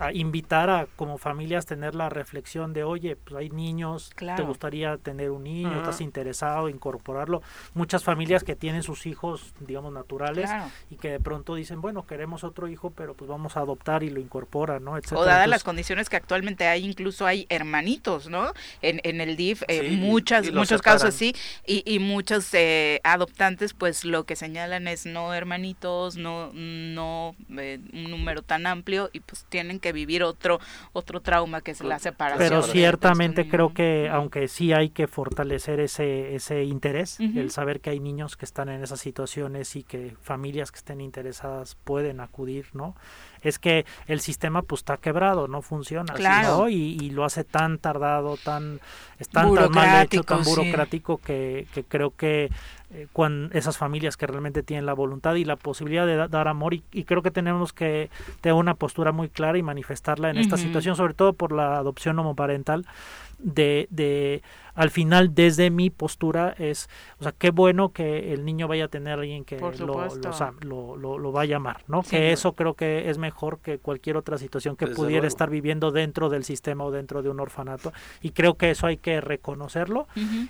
a invitar a como familias tener la reflexión de oye pues hay niños te gustaría tener un niño estás interesado en incorporarlo muchas familias que tienen sus hijos digamos naturales y que de pronto dicen bueno queremos otro hijo pero pues vamos a adoptar y lo incorporan no o dadas las condiciones que actualmente hay incluso hay hermanitos no en, en el DIF eh, muchas muchos casos así y, y muchos eh, adoptantes pues lo que señalan es no hermanitos no no eh, un número tan amplio y pues tienen que vivir otro otro trauma que es la separación. Pero ciertamente creo que aunque sí hay que fortalecer ese ese interés, el saber que hay niños que están en esas situaciones y que familias que estén interesadas pueden acudir, ¿no? Es que el sistema pues está quebrado, no funciona, claro. Y, lo hace tan tardado, tan tan, tan mal hecho, tan burocrático que, que creo que eh, con esas familias que realmente tienen la voluntad y la posibilidad de dar amor y, creo que tenemos que tener una postura muy clara y manifestarla en esta situación, sobre todo por la adopción homoparental, de, de al final desde mi postura es, o sea, qué bueno que el niño vaya a tener alguien que lo, lo, lo, va a llamar, ¿no? que eso creo que es mejor que cualquier otra situación que pudiera estar viviendo dentro del sistema o dentro de un orfanato y creo que eso hay que reconocerlo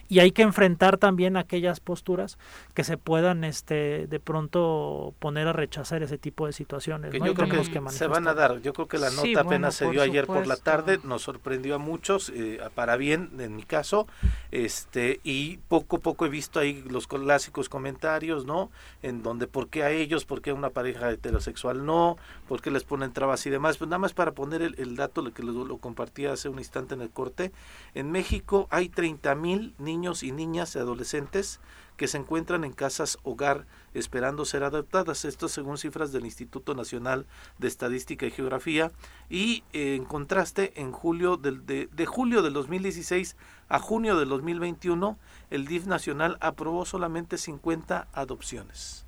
y hay que enfrentar también aquellas posturas que se puedan este de pronto poner a rechazar ese tipo de situaciones. yo creo que, se van a dar, yo creo que la nota apenas se dio ayer por la tarde, nos sorprendió a muchos, eh, para bien en mi caso, este y poco a poco he visto ahí los clásicos comentarios no en donde por qué a ellos por qué a una pareja heterosexual no por qué les ponen trabas y demás pues nada más para poner el, dato que lo, lo, compartí hace un instante en el corte. En México hay 30 mil niños y niñas y adolescentes que se encuentran en casas hogar esperando ser adoptadas. Esto según cifras del Instituto Nacional de Estadística y Geografía. Y eh, en contraste, en julio del, de, de, julio del 2016 a junio del 2021, el DIF nacional aprobó solamente 50 adopciones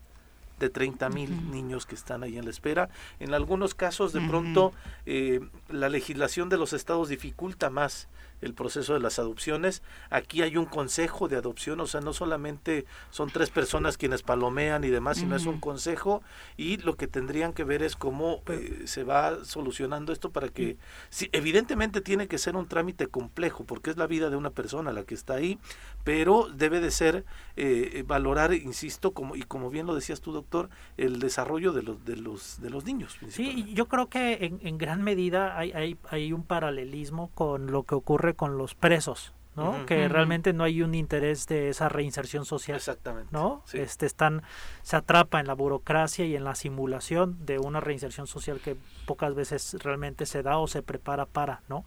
de 30 mil niños que están ahí en la espera. En algunos casos, de pronto, eh, la legislación de los estados dificulta más el proceso de las adopciones. Aquí hay un consejo de adopción, o sea, no solamente son tres personas quienes palomean y demás, sino es un consejo y lo que tendrían que ver es cómo eh, se va solucionando esto para que, sí, evidentemente tiene que ser un trámite complejo, porque es la vida de una persona la que está ahí, pero debe de ser eh, valorar, insisto, como y como bien lo decías tú, doctor, el desarrollo de los de los de los niños. Sí, yo creo que en, en gran medida hay, hay, hay un paralelismo con lo que ocurre con los presos, ¿no? que realmente no hay un interés de esa reinserción social. Exactamente. ¿no? Este están se atrapa en la burocracia y en la simulación de una reinserción social que pocas veces realmente se da o se prepara para, ¿no?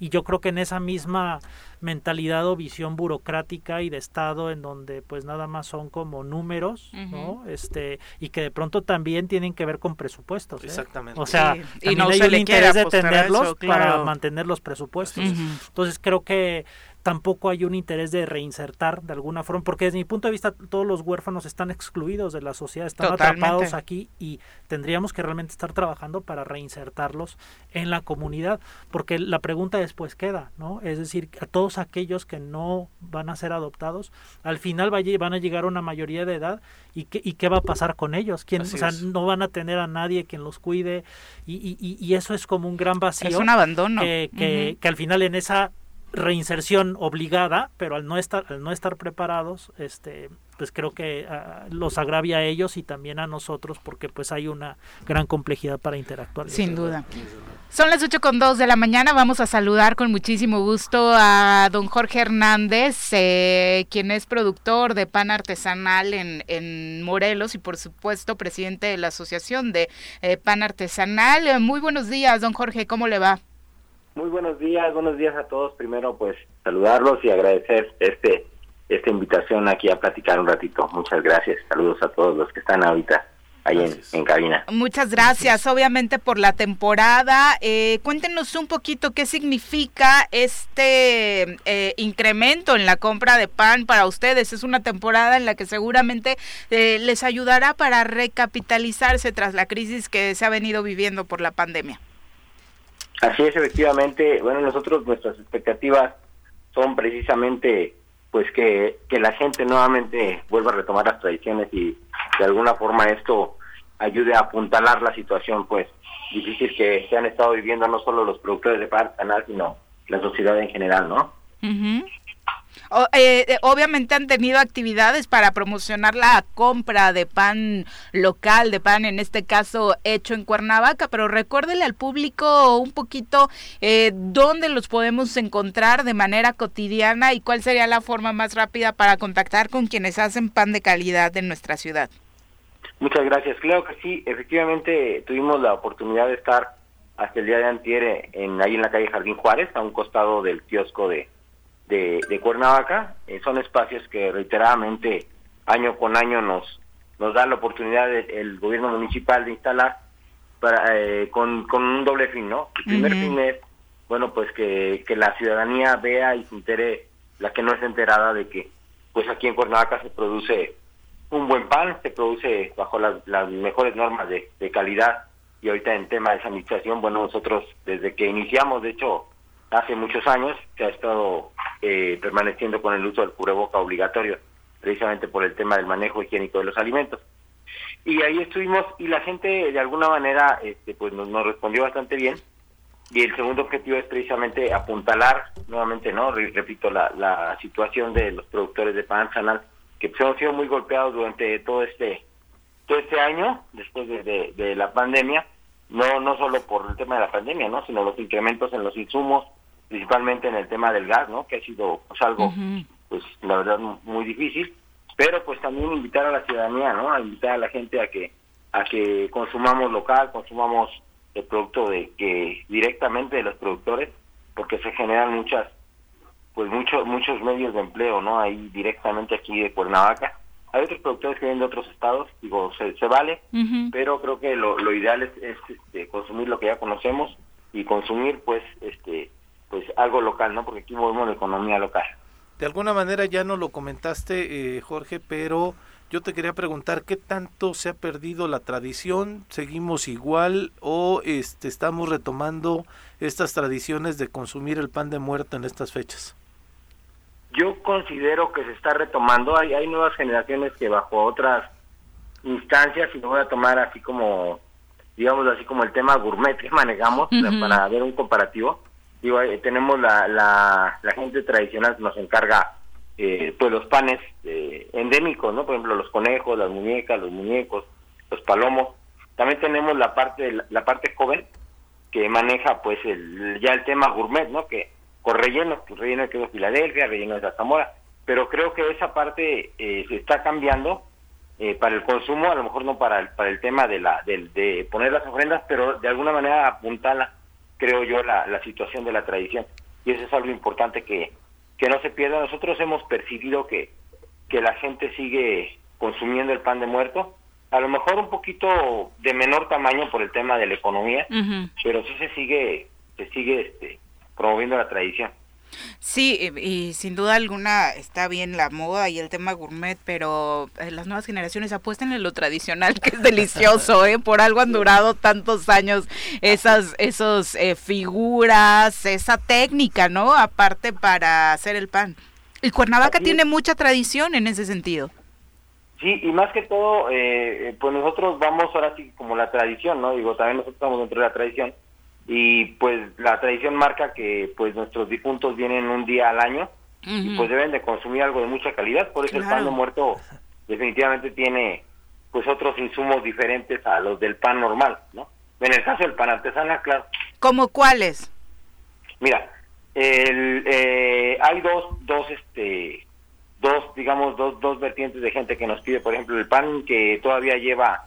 Y yo creo que en esa misma mentalidad o visión burocrática y de estado en donde pues nada más son como números, ¿no? Este y que de pronto también tienen que ver con presupuestos. ¿eh? Exactamente. O sea, y no hay un interés de tenerlos para mantener los presupuestos. Entonces creo que tampoco hay un interés de reinsertar de alguna forma, porque desde mi punto de vista todos los huérfanos están excluidos de la sociedad, están atrapados aquí y tendríamos que realmente estar trabajando para reinsertarlos en la comunidad, porque la pregunta después queda, ¿no? Es decir, a todos aquellos que no van a ser adoptados, al final van a llegar a una mayoría de edad y qué, y qué va a pasar con ellos, ¿Quién, o sea, no van a tener a nadie quien los cuide y, y, eso es como un gran vacío. Es un abandono. que, que al final en esa reinserción obligada, pero al no estar, al no estar preparados, este, pues creo que ah, los agravia a ellos y también a nosotros porque pues hay una gran complejidad para interactuar. Sin duda. Son las ocho con dos de la mañana. Vamos a saludar con muchísimo gusto a don Jorge Hernández, eh, quien es productor de pan artesanal en, en, Morelos y, por supuesto, presidente de la Asociación de eh, Pan Artesanal. Muy buenos días, don Jorge. ¿Cómo le va? Muy buenos días. Buenos días a todos. Primero, pues, saludarlos y agradecer este esta invitación aquí a platicar un ratito. Muchas gracias. Saludos a todos los que están ahorita ahí en, en, cabina. Muchas gracias, obviamente por la temporada. Eh, cuéntenos un poquito qué significa este eh, incremento en la compra de pan para ustedes. Es una temporada en la que seguramente eh, les ayudará para recapitalizarse tras la crisis que se ha venido viviendo por la pandemia. Así es, efectivamente. Bueno, nosotros nuestras expectativas son precisamente pues que, que la gente nuevamente vuelva a retomar las tradiciones y de alguna forma esto ayude a apuntalar la situación pues difícil que se han estado viviendo no solo los productores de pan canal sino la sociedad en general, ¿no? Eh, obviamente han tenido actividades para promocionar la compra de pan local, de pan en este caso hecho en Cuernavaca, pero recuérdele al público un poquito eh, dónde los podemos encontrar de manera cotidiana y cuál sería la forma más rápida para contactar con quienes hacen pan de calidad en nuestra ciudad. Muchas gracias. Claro que sí, efectivamente tuvimos la oportunidad de estar hasta el día de antier en, ahí en la calle Jardín Juárez, a un costado del kiosco de, de, de Cuernavaca. Eh, son espacios que reiteradamente año con año nos nos da la oportunidad el gobierno municipal de instalar para, eh, con, con un doble fin, ¿no? El primer fin es, bueno, pues que, que la ciudadanía vea y se entere, la que no es enterada de que, pues aquí en Cuernavaca se produce un buen pan, se produce bajo las, las mejores normas de, de calidad y ahorita en tema de sanitización, bueno, nosotros desde que iniciamos, de hecho, hace muchos años, se ha estado eh, permaneciendo con el uso del cubreboca obligatorio, precisamente por el tema del manejo higiénico de los alimentos. Y ahí estuvimos y la gente de alguna manera este, pues nos, nos respondió bastante bien. Y el segundo objetivo es precisamente apuntalar nuevamente, no repito, la, la situación de los productores de pan sanal, que pues, hemos sido muy golpeados durante todo este todo este año, después de, de, de la pandemia, no no solo por el tema de la pandemia, no, sino los incrementos en los insumos, principalmente en el tema del gas, ¿no? Que ha sido pues, algo, pues la verdad, muy difícil. Pero pues también invitar a la ciudadanía, ¿no? A invitar a la gente a que a que consumamos local, consumamos el producto de que directamente de los productores, porque se generan muchas, pues muchos muchos medios de empleo, ¿no? Ahí directamente aquí de Cuernavaca. Hay otros productores que vienen de otros estados, digo, se, se vale, pero creo que lo, lo ideal es, es este, consumir lo que ya conocemos y consumir, pues, este, pues algo local, ¿no? Porque aquí movemos la economía local. De alguna manera ya no lo comentaste, eh, Jorge, pero yo te quería preguntar qué tanto se ha perdido la tradición, seguimos igual o este estamos retomando estas tradiciones de consumir el pan de muerto en estas fechas. Yo considero que se está retomando, hay, hay nuevas generaciones que bajo otras instancias, y lo voy a tomar así como, digamos así como el tema gourmet que manejamos, uh -huh. para ver un comparativo, digo, eh, tenemos la, la, la, gente tradicional que nos encarga eh, pues los panes eh, endémicos, ¿no? Por ejemplo, los conejos, las muñecas, los muñecos, los palomos. También tenemos la parte la, parte joven que maneja pues el, ya el tema gourmet, ¿no? Que con relleno, pues relleno de Filadelfia, relleno de Zamora, pero creo que esa parte eh, se está cambiando eh, para el consumo, a lo mejor no para el, para el tema de la de, de poner las ofrendas, pero de alguna manera apuntarla creo yo, la, la situación de la tradición. Y eso es algo importante que, que no se pierda. Nosotros hemos percibido que, que la gente sigue consumiendo el pan de muerto, a lo mejor un poquito de menor tamaño por el tema de la economía, uh -huh. pero sí se sigue, se sigue este, promoviendo la tradición. Sí, y, y, sin duda alguna está bien la moda y el tema gourmet, pero eh, las nuevas generaciones apuestan en lo tradicional, que es delicioso, ¿eh? Por algo han durado tantos años esas esos eh, figuras, esa técnica, ¿no? Aparte para hacer el pan. Y Cuernavaca Aquí. tiene mucha tradición en ese sentido. Sí, y más que todo, eh, pues nosotros vamos ahora sí como la tradición, ¿no? Digo, también nosotros estamos dentro de la tradición y pues la tradición marca que pues nuestros difuntos vienen un día al año uh -huh. y pues deben de consumir algo de mucha calidad, por eso claro. el pan de muerto definitivamente tiene pues otros insumos diferentes a los del pan normal, ¿no? En el caso del pan artesanal, claro. ¿Como cuáles? Mira, el, eh, hay dos, dos, este, dos, digamos, dos, dos vertientes de gente que nos pide, por ejemplo, el pan que todavía lleva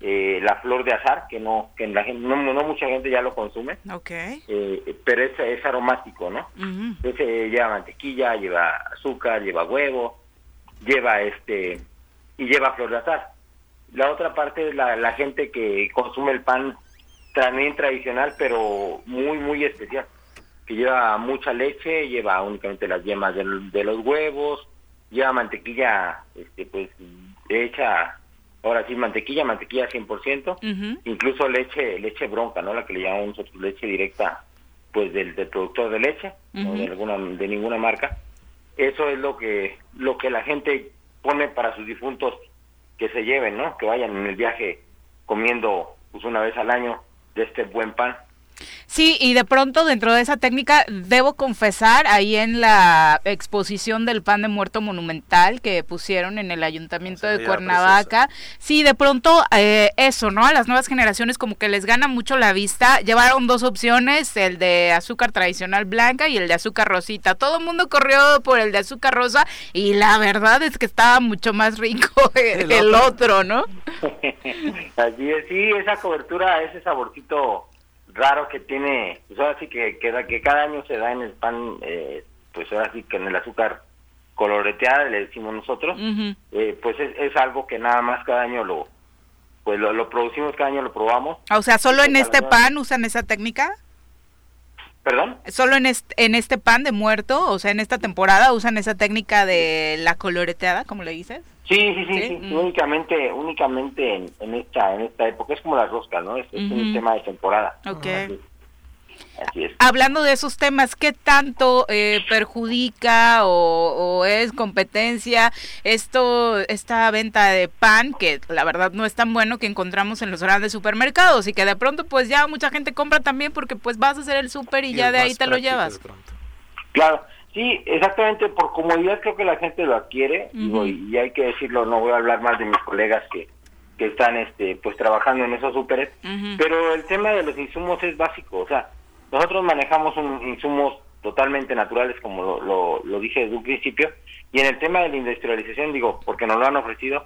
eh, la flor de azar, que no, que la gente, no, no mucha gente ya lo consume, eh, pero es, es aromático, ¿no? Ujú. Entonces eh, lleva mantequilla, lleva azúcar, lleva huevo, lleva este y lleva flor de azar. La otra parte es la, la gente que consume el pan también tradicional, pero muy muy especial, que lleva mucha leche, lleva únicamente las yemas del- de, los huevos, lleva mantequilla, este pues hecha, ahora sí mantequilla, mantequilla 100%, Ujú. incluso leche leche bronca, ¿no? La que le llamamos nosotros leche directa, pues del, del productor de leche, no Ujú. de alguna de ninguna marca. Eso es lo que lo que la gente pone para sus difuntos que se lleven, ¿no? Que vayan en el viaje comiendo pues una vez al año de este buen pan. Sí, y de pronto dentro de esa técnica, debo confesar, ahí en la exposición del pan de muerto monumental que pusieron en el ayuntamiento de Cuernavaca, sí, de pronto eh, eso, ¿no? A las nuevas generaciones como que les gana mucho la vista. Llevaron dos opciones, el de azúcar tradicional blanca y el de azúcar rosita. Todo el mundo corrió por el de azúcar rosa y la verdad es que estaba mucho más rico el, El otro, ¿no? Así es, sí, esa cobertura, ese saborcito raro que tiene, pues ahora sí que, que, que cada año se da en el pan, eh, pues ahora sí que en el azúcar coloreteada, le decimos nosotros, eh, pues es, es algo que nada más cada año lo, pues lo, lo producimos, cada año lo probamos. O sea, ¿solo en Ojalá este pan usan esa técnica? ¿Perdón? Solo en este, en este pan de muerto, o sea, en esta temporada usan esa técnica de la coloreteada, como le dices. Sí, sí, sí, ¿Sí? sí, Mm. únicamente, únicamente en, en esta, en esta época, es como la rosca, ¿no? Es, es un tema de temporada. Ok. Así es. Hablando de esos temas, ¿qué tanto eh, perjudica o, o es competencia esto, esta venta de pan, que la verdad no es tan bueno que encontramos en los grandes supermercados y que de pronto pues ya mucha gente compra también porque pues vas a hacer el súper y, Y ya de ahí te lo llevas. Claro, sí, exactamente, por comodidad creo que la gente lo adquiere, digo, y, y hay que decirlo, no voy a hablar más de mis colegas que, que están este pues trabajando en esos súperes, pero el tema de los insumos es básico, o sea, nosotros manejamos un, insumos totalmente naturales, como lo, lo, lo dije desde un principio, y en el tema de la industrialización, digo, porque nos lo han ofrecido,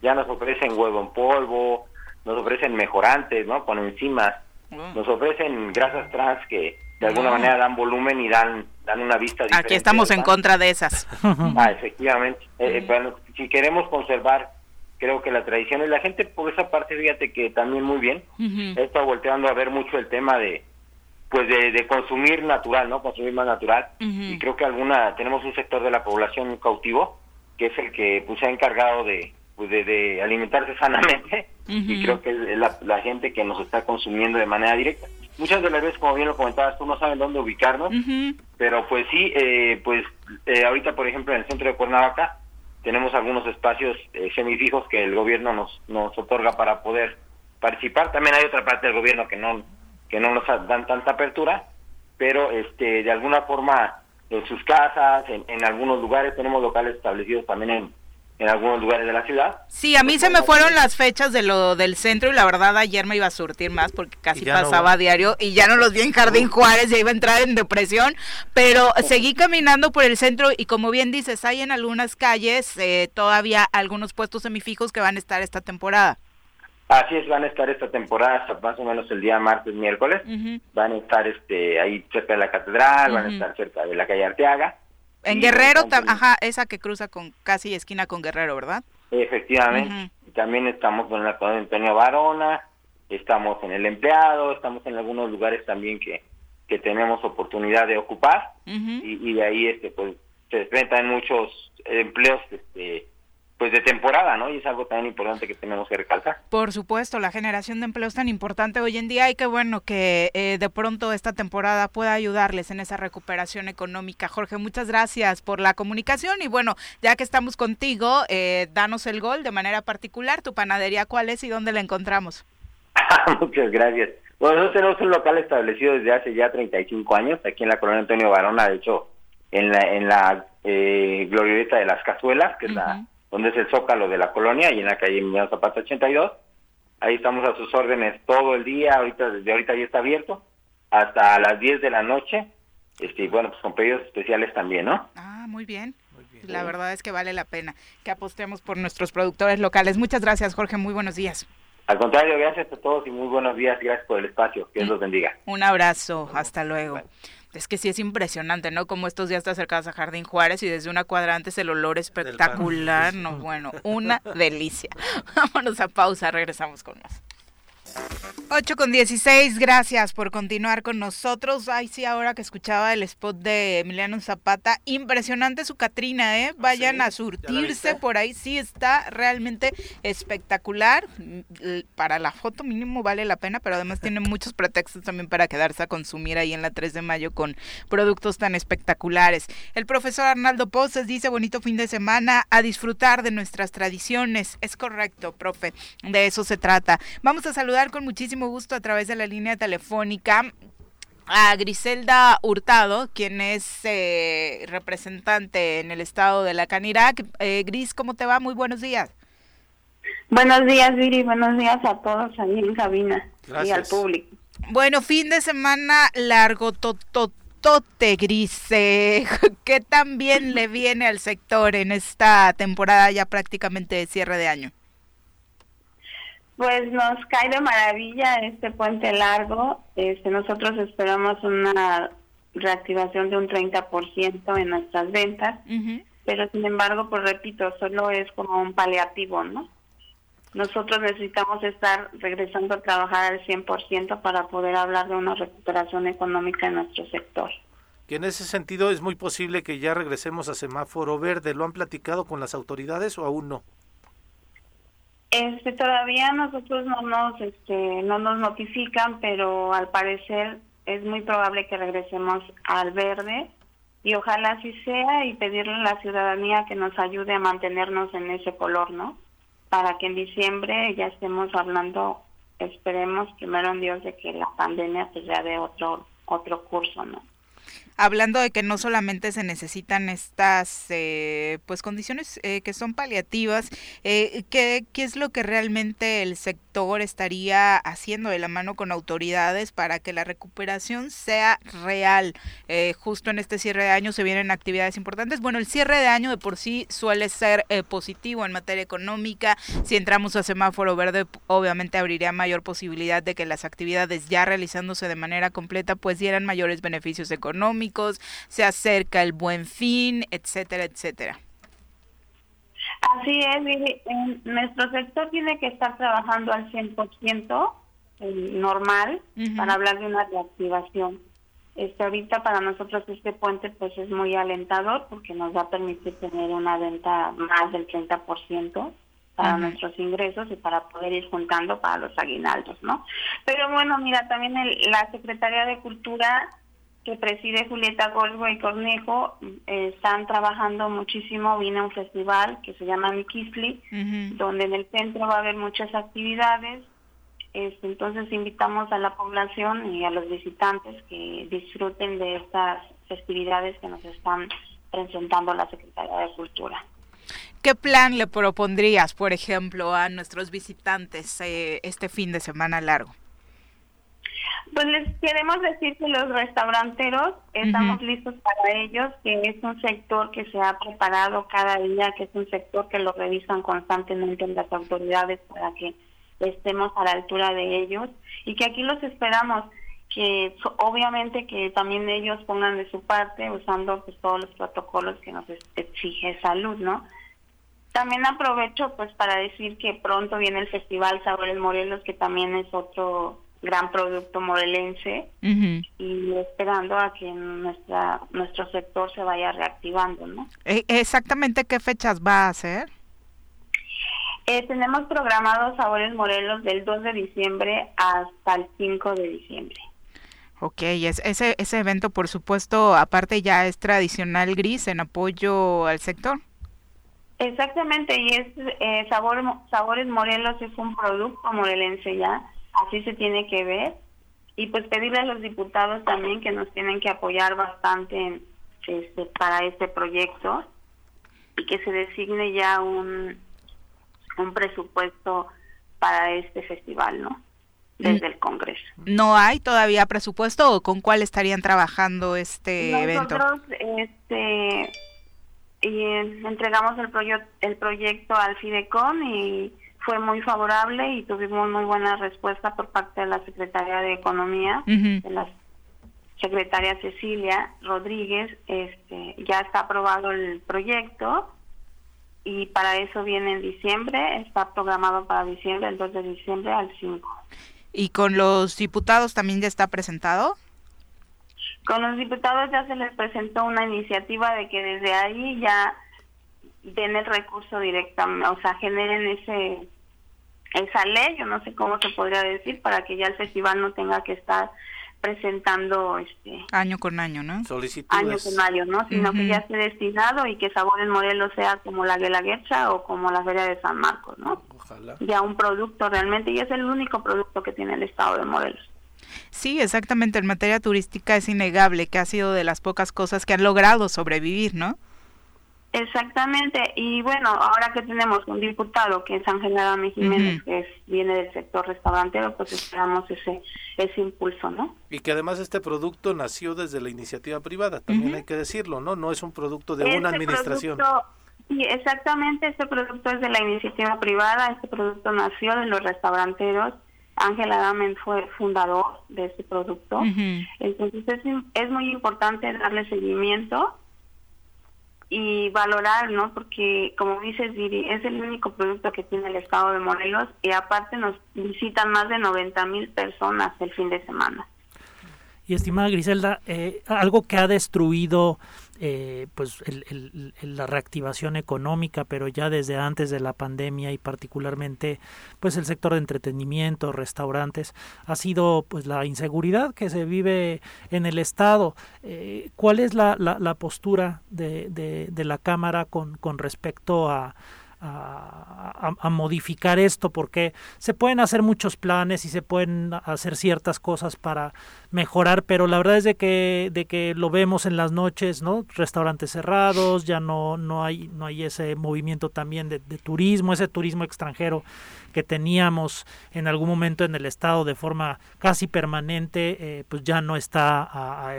ya nos ofrecen huevo en polvo, nos ofrecen mejorantes, ¿no? Con enzimas, nos ofrecen grasas trans que de alguna Ah. manera dan volumen y dan dan una vista diferente. Aquí estamos en contra de esas. Ah, efectivamente. Eh, eh, bueno, si queremos conservar, creo que la tradición y la gente por esa parte, fíjate que también muy bien, Ujú. he estado volteando a ver mucho el tema de pues de, de consumir natural, ¿no? Consumir más natural. Y creo que alguna tenemos un sector de la población cautivo que es el que pues se ha encargado de pues, de, de alimentarse sanamente y creo que es la, la gente que nos está consumiendo de manera directa. Muchas de las veces, como bien lo comentabas, tú no saben dónde ubicarnos, pero pues sí, eh, pues eh, ahorita por ejemplo en el centro de Cuernavaca tenemos algunos espacios eh, semifijos que el gobierno nos, nos otorga para poder participar. También hay otra parte del gobierno que no que no nos dan tanta apertura, pero este de alguna forma en sus casas, en, en algunos lugares tenemos locales establecidos también en, en algunos lugares de la ciudad. Sí, a mí se me fueron las fechas de lo del centro y la verdad ayer me iba a surtir más porque casi no pasaba a diario y ya no los vi en Jardín Juárez, ya iba a entrar en depresión, pero seguí caminando por el centro y como bien dices, hay en algunas calles eh, todavía algunos puestos semifijos que van a estar esta temporada. Así es, van a estar esta temporada hasta más o menos el día martes, miércoles. Van a estar este ahí cerca de la catedral, van a estar cerca de la calle Arteaga. En Guerrero, tam- ajá, esa que cruza con casi esquina con Guerrero, ¿verdad? Efectivamente. También estamos con la colonia Antonio Barona, estamos en el empleado, estamos en algunos lugares también que, que tenemos oportunidad de ocupar y, y de ahí este pues se desprendan muchos empleos este pues de temporada, ¿no? Y es algo tan importante que tenemos que recalcar. Por supuesto, la generación de empleo es tan importante hoy en día y qué bueno que eh, de pronto esta temporada pueda ayudarles en esa recuperación económica. Jorge, muchas gracias por la comunicación y bueno, ya que estamos contigo, eh, danos el gol de manera particular. ¿Tu panadería cuál es y dónde la encontramos? Muchas gracias. Bueno, nosotros tenemos un local establecido desde hace ya 35 años aquí en la colonia Antonio Barona, de hecho, en la, en la eh, glorieta de las cazuelas, que es la. Donde es el zócalo de la colonia, y en la calle Emiliano Zapata 82. Ahí estamos a sus órdenes todo el día, ahorita desde ahorita ya está abierto. hasta las 10 de la noche. Este, y bueno, pues con pedidos especiales también, ¿no? Ah, muy bien. La verdad es que vale la pena que apostemos por nuestros productores locales. Muchas gracias, Jorge. Muy buenos días. Al contrario, gracias a todos y muy buenos días. Gracias por el espacio. Que Dios los bendiga. Un abrazo. Hasta luego. Es que sí es impresionante, ¿no? Como estos días te acercas a Jardín Juárez y desde una cuadrante es el olor espectacular, ¿no? Bueno, una delicia. Vámonos a pausa, regresamos con más. 8 con 16, gracias por continuar con nosotros. Ay, sí, ahora que escuchaba el spot de Emiliano Zapata, impresionante su Catrina, ¿eh? ¿Ah, Vayan a surtirse por ahí, sí, está realmente espectacular. Para la foto mínimo vale la pena, pero además tiene muchos pretextos también para quedarse a consumir ahí en la 3 de mayo con productos tan espectaculares. El profesor Arnaldo Poses dice, bonito fin de semana, a disfrutar de nuestras tradiciones. Es correcto, profe, de eso se trata. Vamos a saludar con muchísimo gusto a través de la línea telefónica a Griselda Hurtado, quien es eh, representante en el estado de la Canirac. Eh, Gris, ¿cómo te va? Muy buenos días. Buenos días, Viri. Buenos días a todos ahí en cabina y al público. Bueno, fin de semana largo, tototote, Gris. Eh, ¿Qué tan bien le viene al sector en esta temporada ya prácticamente de cierre de año? Pues nos cae de maravilla este puente largo. Este, nosotros esperamos una reactivación de un 30% en nuestras ventas, pero sin embargo, pues repito, solo es como un paliativo, ¿no? Nosotros necesitamos estar regresando a trabajar al 100% para poder hablar de una recuperación económica en nuestro sector. Que en ese sentido es muy posible que ya regresemos a semáforo verde. ¿Lo han platicado con las autoridades o aún no? Este, todavía nosotros no nos, este, no nos notifican, pero al parecer es muy probable que regresemos al verde y ojalá así sea y pedirle a la ciudadanía que nos ayude a mantenernos en ese color, ¿no? Para que en diciembre ya estemos hablando, esperemos primero en Dios de que la pandemia pues ya de otro otro curso, ¿no? Hablando de que no solamente se necesitan estas eh, pues condiciones eh, que son paliativas, eh, ¿qué, ¿qué, es lo que realmente el sector estaría haciendo de la mano con autoridades para que la recuperación sea real? Eh, justo en este cierre de año se vienen actividades importantes. Bueno, el cierre de año de por sí suele ser positivo en materia económica. Si entramos a semáforo verde, obviamente abriría mayor posibilidad de que las actividades ya realizándose de manera completa pues dieran mayores beneficios económicos se acerca el buen fin, etcétera, etcétera. Así es, nuestro sector tiene que estar trabajando al 100% eh, normal para hablar de una reactivación. Este, ahorita para nosotros este puente pues es muy alentador porque nos va a permitir tener una venta más del 30% para nuestros ingresos y para poder ir juntando para los aguinaldos, ¿no? Pero bueno, mira, también la Secretaría de Cultura que preside Julieta Golgo y Cornejo eh, están trabajando muchísimo. Viene un festival que se llama Mikisli, donde en el centro va a haber muchas actividades. Este, entonces invitamos a la población y a los visitantes que disfruten de estas festividades que nos están presentando la Secretaría de Cultura. ¿Qué plan le propondrías, por ejemplo, a nuestros visitantes eh, este fin de semana largo? Pues les queremos decir que los restauranteros estamos listos para ellos, que es un sector que se ha preparado cada día, que es un sector que lo revisan constantemente en las autoridades para que estemos a la altura de ellos y que aquí los esperamos que obviamente que también ellos pongan de su parte usando pues todos los protocolos que nos exige salud, ¿no? También aprovecho pues para decir que pronto viene el Festival Sabores Morelos que también es otro gran producto morelense y esperando a que nuestra nuestro sector se vaya reactivando, ¿no? E, ¿Exactamente qué fechas va a hacer? Eh, tenemos programados Sabores Morelos del 2 de diciembre hasta el 5 de diciembre. Ok, es, ese, ese evento, por supuesto, aparte ya es tradicional gris en apoyo al sector. Exactamente, y es eh, Sabor, Sabores Morelos es un producto morelense ya así se tiene que ver y pues pedirle a los diputados también que nos tienen que apoyar bastante este, para este proyecto y que se designe ya un, un presupuesto para este festival, ¿no? desde el Congreso. ¿No hay todavía presupuesto o con cuál estarían trabajando este evento? Nosotros este, y, entregamos el, el proyecto al Fidecon y fue muy favorable y tuvimos muy buena respuesta por parte de la Secretaría de Economía, de la secretaria Cecilia Rodríguez. Este, ya está aprobado el proyecto y para eso viene en diciembre, está programado para diciembre, el 2 de diciembre al 5. ¿Y con los diputados también ya está presentado? Con los diputados ya se les presentó una iniciativa de que desde ahí ya den el recurso directamente, o sea, generen ese esa ley, yo no sé cómo se podría decir, para que ya el festival no tenga que estar presentando este año con año, ¿no? Año con año, ¿no? Sino que ya esté destinado y que Sabor en Morelos sea como la Guelaguetza o como la Feria de San Marcos, ¿no? Ojalá. Ya un producto realmente y es el único producto que tiene el estado de Morelos. Sí, exactamente. En materia turística es innegable que ha sido de las pocas cosas que han logrado sobrevivir, ¿no? Exactamente, y bueno, ahora que tenemos un diputado que es Ángel Adame Jiménez, que viene del sector restaurantero, pues esperamos ese ese impulso, ¿no? Y que además este producto nació desde la iniciativa privada, también hay que decirlo, ¿no? No es un producto de una este administración. sí, exactamente, este producto es de la iniciativa privada, este producto nació de los restauranteros, Ángel Adame fue fundador de este producto, entonces es, es muy importante darle seguimiento y valorar, ¿no? Porque, como dices, Viri, es el único producto que tiene el estado de Morelos y aparte nos visitan más de 90 mil personas el fin de semana. Y estimada Griselda, eh, algo que ha destruido eh, pues la reactivación económica, pero ya desde antes de la pandemia y particularmente pues el sector de entretenimiento, restaurantes, ha sido pues la inseguridad que se vive en el estado. Eh, ¿Cuál es la, la, postura de, de, la cámara con, con respecto a a, modificar esto porque se pueden hacer muchos planes y se pueden hacer ciertas cosas para mejorar pero la verdad es de que de que lo vemos en las noches no restaurantes cerrados ya no no hay no hay ese movimiento también de turismo ese turismo extranjero que teníamos en algún momento en el estado de forma casi permanente, eh, pues ya no está, a,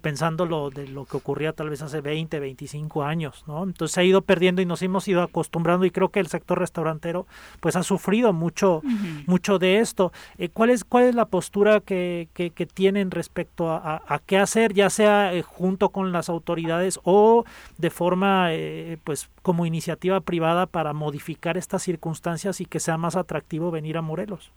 pensando lo de lo que ocurría tal vez hace 20, 25 años, ¿no? Entonces se ha ido perdiendo y nos hemos ido acostumbrando y creo que el sector restaurantero pues ha sufrido mucho, mucho de esto. Eh, ¿cuál, es, ¿Cuál es la postura que, que, tienen respecto a, a, qué hacer, ya sea eh, junto con las autoridades o de forma pues como iniciativa privada para modificar estas circunstancias y que sea más atractivo venir a Morelos?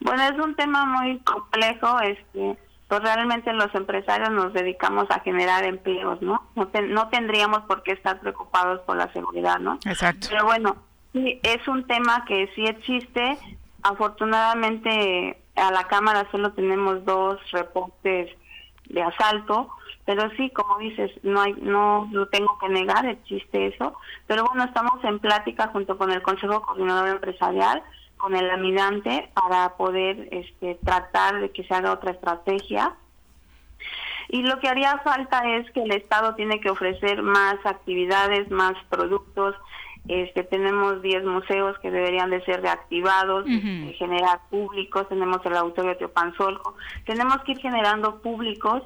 Bueno, es un tema muy complejo, este, pues realmente los empresarios nos dedicamos a generar empleos, ¿no? No, no tendríamos por qué estar preocupados por la seguridad, ¿no? Exacto. Pero bueno, sí, es un tema que sí existe. Afortunadamente a la Cámara solo tenemos dos reportes de asalto, pero sí, como dices, no hay, no lo tengo que negar, existe eso. Pero bueno, estamos en plática junto con el Consejo Coordinador Empresarial, con el laminante, para poder este, tratar de que se haga otra estrategia. Y lo que haría falta es que el Estado tiene que ofrecer más actividades, más productos. Este, tenemos 10 museos que deberían de ser reactivados, generar públicos, tenemos el Auditorio Teopanzolco, tenemos que ir generando públicos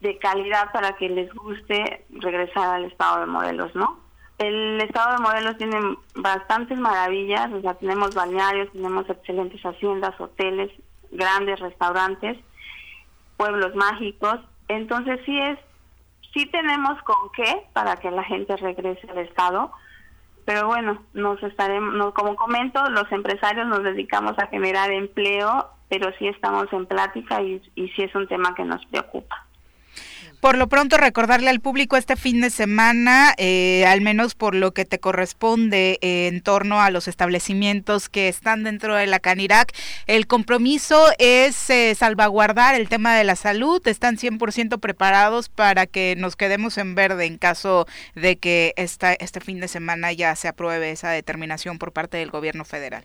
de calidad para que les guste regresar al estado de Morelos, ¿no? El estado de Morelos tiene bastantes maravillas, o sea, tenemos balnearios, tenemos excelentes haciendas, hoteles, grandes restaurantes, pueblos mágicos, entonces sí es, sí tenemos con qué para que la gente regrese al estado, pero bueno, nos estaremos, como comento, los empresarios nos dedicamos a generar empleo, pero sí estamos en plática y, y sí es un tema que nos preocupa. Por lo pronto, recordarle al público este fin de semana, eh, al menos por lo que te corresponde eh, en torno a los establecimientos que están dentro de la Canirac, el compromiso es eh, salvaguardar el tema de la salud. Están 100% preparados para que nos quedemos en verde en caso de que esta, este fin de semana ya se apruebe esa determinación por parte del gobierno federal.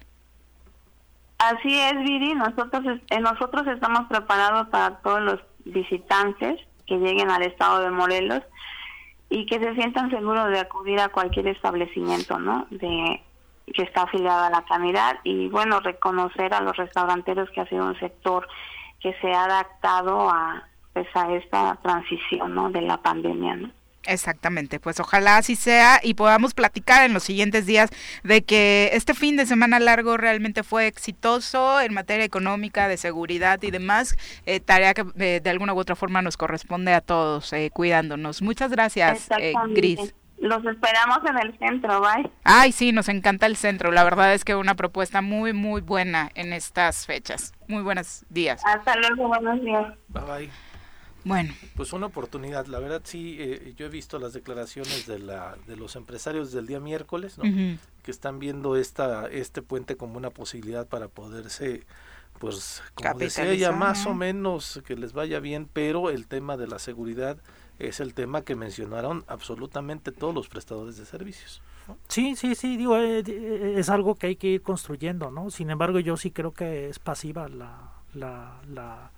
Así es, Viri. Nosotros, nosotros estamos preparados para todos los visitantes que lleguen al estado de Morelos y que se sientan seguros de acudir a cualquier establecimiento, ¿no? De, que está afiliada a la sanidad y bueno, reconocer a los restauranteros que ha sido un sector que se ha adaptado a, pues, a esta transición ¿no? de la pandemia. ¿no? Exactamente, pues ojalá así sea y podamos platicar en los siguientes días de que este fin de semana largo realmente fue exitoso en materia económica, de seguridad y demás, eh, tarea que eh, de alguna u otra forma nos corresponde a todos, eh, cuidándonos. Muchas gracias, Gris. Los esperamos en el centro, bye. Ay, sí, nos encanta el centro. La verdad es que una propuesta muy, muy buena en estas fechas. Muy buenos días. Hasta luego, buenos días. Bye, bye. Bueno. Pues una oportunidad, la verdad sí, eh, yo he visto las declaraciones de, la, de los empresarios del día miércoles, ¿no? que están viendo esta, este puente como una posibilidad para poderse, pues, como decía ella, más o menos que les vaya bien, pero el tema de la seguridad es el tema que mencionaron absolutamente todos los prestadores de servicios. Sí, sí, sí, digo, eh, eh, es algo que hay que ir construyendo, ¿no? Sin embargo, yo sí creo que es pasiva la, la, la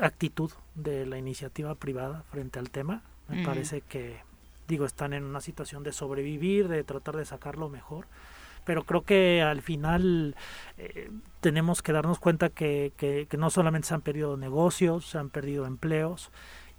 actitud de la iniciativa privada frente al tema. Me parece que, digo, están en una situación de sobrevivir, de tratar de sacarlo mejor. Pero creo que al final eh, tenemos que darnos cuenta que, que, que no solamente se han perdido negocios, se han perdido empleos,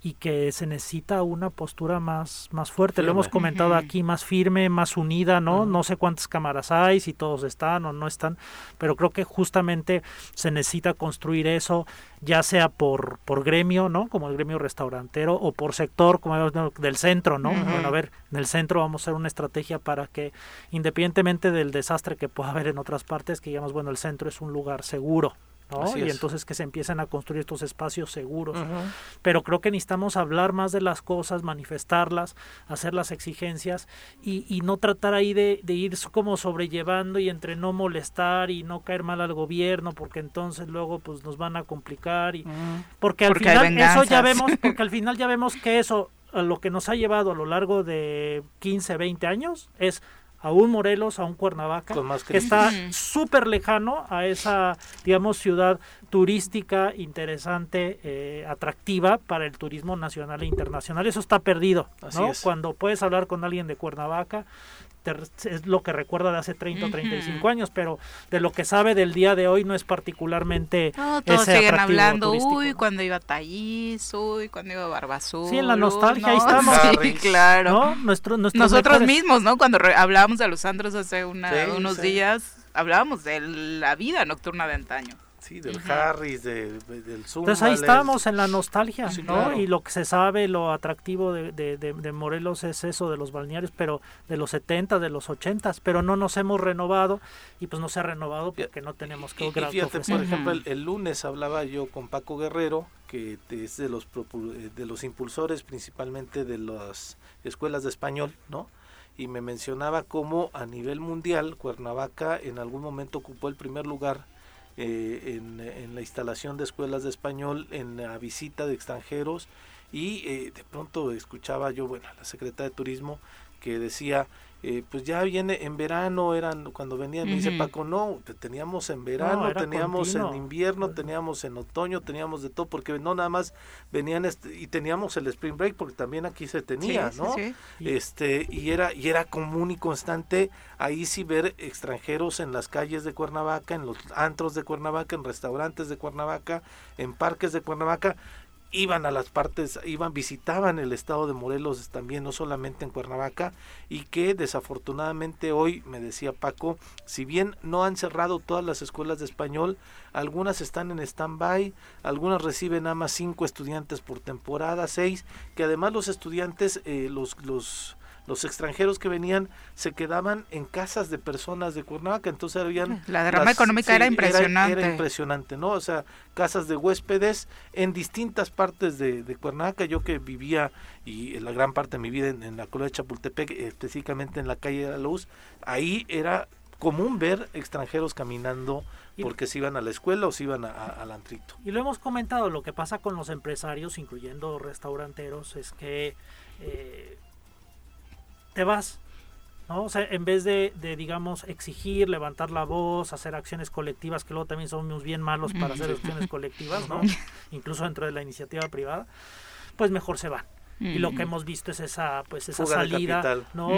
y que se necesita una postura más, más fuerte. Lo hemos comentado aquí, más firme, más unida, ¿no? No sé cuántas cámaras hay, si todos están o no están, pero creo que justamente se necesita construir eso, ya sea por, por gremio, ¿no? Como el gremio restaurantero, o por sector, como del centro, ¿no? Bueno, a ver, del centro vamos a hacer una estrategia para que, independientemente del desastre que pueda haber en otras partes, que digamos, bueno, el centro es un lugar seguro, y entonces que se empiecen a construir estos espacios seguros. Pero creo que necesitamos hablar más de las cosas, manifestarlas, hacer las exigencias y, y no tratar ahí de, de, ir como sobrellevando y entre no molestar y no caer mal al gobierno porque entonces luego pues nos van a complicar y porque al final eso ya vemos porque al final ya vemos que eso lo que nos ha llevado a lo largo de 15, 20 años es a un Morelos, a un Cuernavaca, que está súper lejano a esa, digamos, ciudad turística, interesante, eh, atractiva para el turismo nacional e internacional. Eso está perdido, ¿no? Cuando puedes hablar con alguien de Cuernavaca, es lo que recuerda de hace 30 o 35 años, pero de lo que sabe del día de hoy no es particularmente. No, todos siguen hablando, uy, cuando iba a uy, cuando iba a Barbazú. Sí, en la nostalgia, ahí estamos. Sí, claro. Nosotros mismos, ¿no? Cuando hablábamos de los andros hace unos días, hablábamos de la vida nocturna de antaño. Sí, del Harris, de, del Zoom. Entonces ahí estamos en la nostalgia, ¿no? Y lo que se sabe, lo atractivo de, de, Morelos es eso de los balnearios, pero de los 70, de los 80, pero no nos hemos renovado y pues no se ha renovado porque no tenemos que... Y, fíjate, por ejemplo, el, lunes hablaba yo con Paco Guerrero, que es de los, de los impulsores principalmente de las escuelas de español, ¿no? Y me mencionaba cómo a nivel mundial Cuernavaca en algún momento ocupó el primer lugar eh, en, la instalación de escuelas de español, en la visita de extranjeros y eh, de pronto escuchaba yo, bueno, la secretaria de Turismo que decía, eh, pues ya viene en verano, eran cuando venían, me dice Paco, no, teníamos en verano, teníamos en invierno, teníamos en otoño, teníamos de todo, porque no nada más venían este, y teníamos el spring break, porque también aquí se tenía, ¿no? Este, y era, y era común y constante ahí sí ver extranjeros en las calles de Cuernavaca, en los antros de Cuernavaca, en restaurantes de Cuernavaca, en parques de Cuernavaca, iban a las partes, iban, visitaban el estado de Morelos también, no solamente en Cuernavaca, y que desafortunadamente hoy, me decía Paco, si bien no han cerrado todas las escuelas de español, algunas están en stand-by, algunas reciben nada más cinco estudiantes por temporada, seis, que además los estudiantes, eh, los, los los extranjeros que venían se quedaban en casas de personas de Cuernavaca, entonces habían... La derrama económica era impresionante. Era, impresionante, ¿no? O sea, casas de huéspedes en distintas partes de, Cuernavaca, yo que vivía y la gran parte de mi vida en, la colonia de Chapultepec, específicamente en la calle de la Luz, ahí era común ver extranjeros caminando porque se iban a la escuela o se iban al antrito. Y lo hemos comentado, lo que pasa con los empresarios, incluyendo restauranteros, es que eh, te vas. ¿no? O sea, en vez de, de, digamos, exigir, levantar la voz, hacer acciones colectivas, que luego también somos bien malos para hacer acciones colectivas, ¿no? Incluso dentro de la iniciativa privada, pues mejor se van. Y lo que hemos visto es esa pues esa salida no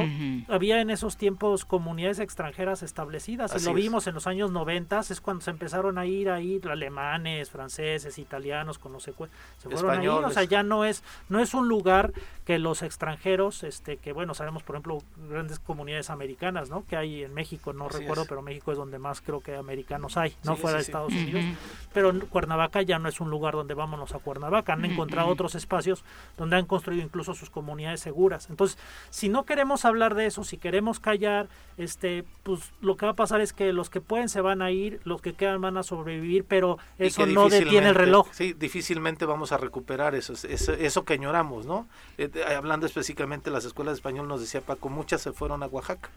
había en esos tiempos comunidades extranjeras establecidas y lo vimos en los años 90 es cuando se empezaron a ir ahí alemanes franceses italianos con los se fueron ahí o sea ya no es no es un lugar que los extranjeros este que bueno sabemos por ejemplo grandes comunidades americanas no que hay en México no recuerdo pero México es donde más creo que americanos hay no fuera de Estados Unidos. Pero Cuernavaca ya no es un lugar donde vámonos a Cuernavaca. Han encontrado otros espacios donde han construido incluso sus comunidades seguras. Entonces, si no queremos hablar de eso, si queremos callar, este, pues lo que va a pasar es que los que pueden se van a ir, los que quedan van a sobrevivir, pero eso no detiene el reloj. Sí, difícilmente vamos a recuperar eso, eso, eso que añoramos, ¿no? Eh, hablando específicamente de las escuelas de español, nos decía Paco, muchas se fueron a Oaxaca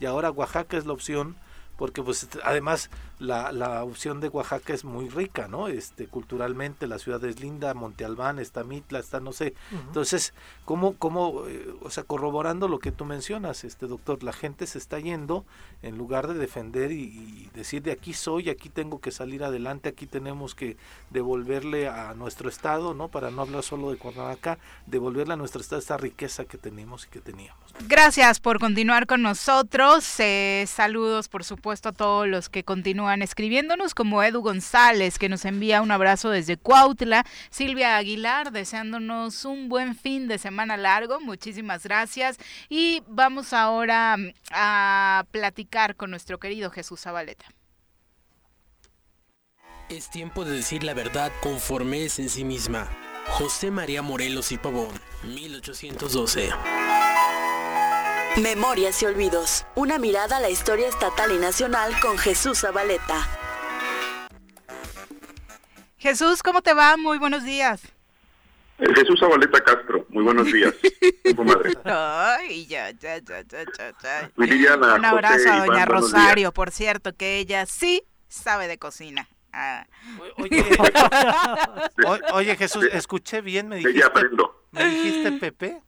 y ahora Oaxaca es la opción porque pues además la, la opción de Oaxaca es muy rica, ¿no? Este culturalmente la ciudad es linda, Monte Albán, está Mitla, está no sé. Entonces, ¿cómo cómo eh, o sea, corroborando lo que tú mencionas, este doctor, la gente se está yendo en lugar de defender y, decir de aquí soy, aquí tengo que salir adelante, aquí tenemos que devolverle a nuestro estado, ¿no? Para no hablar solo de Cuernavaca, devolverle a nuestro estado esta riqueza que tenemos y que teníamos. Gracias por continuar con nosotros. Eh, saludos, por supuesto a todos los que continúan escribiéndonos, como Edu González, que nos envía un abrazo desde Cuautla, Silvia Aguilar, deseándonos un buen fin de semana largo, muchísimas gracias. Y vamos ahora mm, a platicar con nuestro querido Jesús Zabaleta. Es tiempo de decir la verdad conforme es en sí misma. José María Morelos y Pavón, 1812. Memorias y Olvidos. Una mirada a la historia estatal y nacional con Jesús Zabaleta. Jesús, ¿cómo te va? Muy buenos días. Jesús Zabaleta Castro, muy buenos días. madre. Ay, ya, ya, ya, ya, ya. Un abrazo a doña Rosario, por cierto, que ella sí sabe de cocina. Ah. Oye, Jesús, escuché bien, me dijiste, ¿me dijiste Pepe?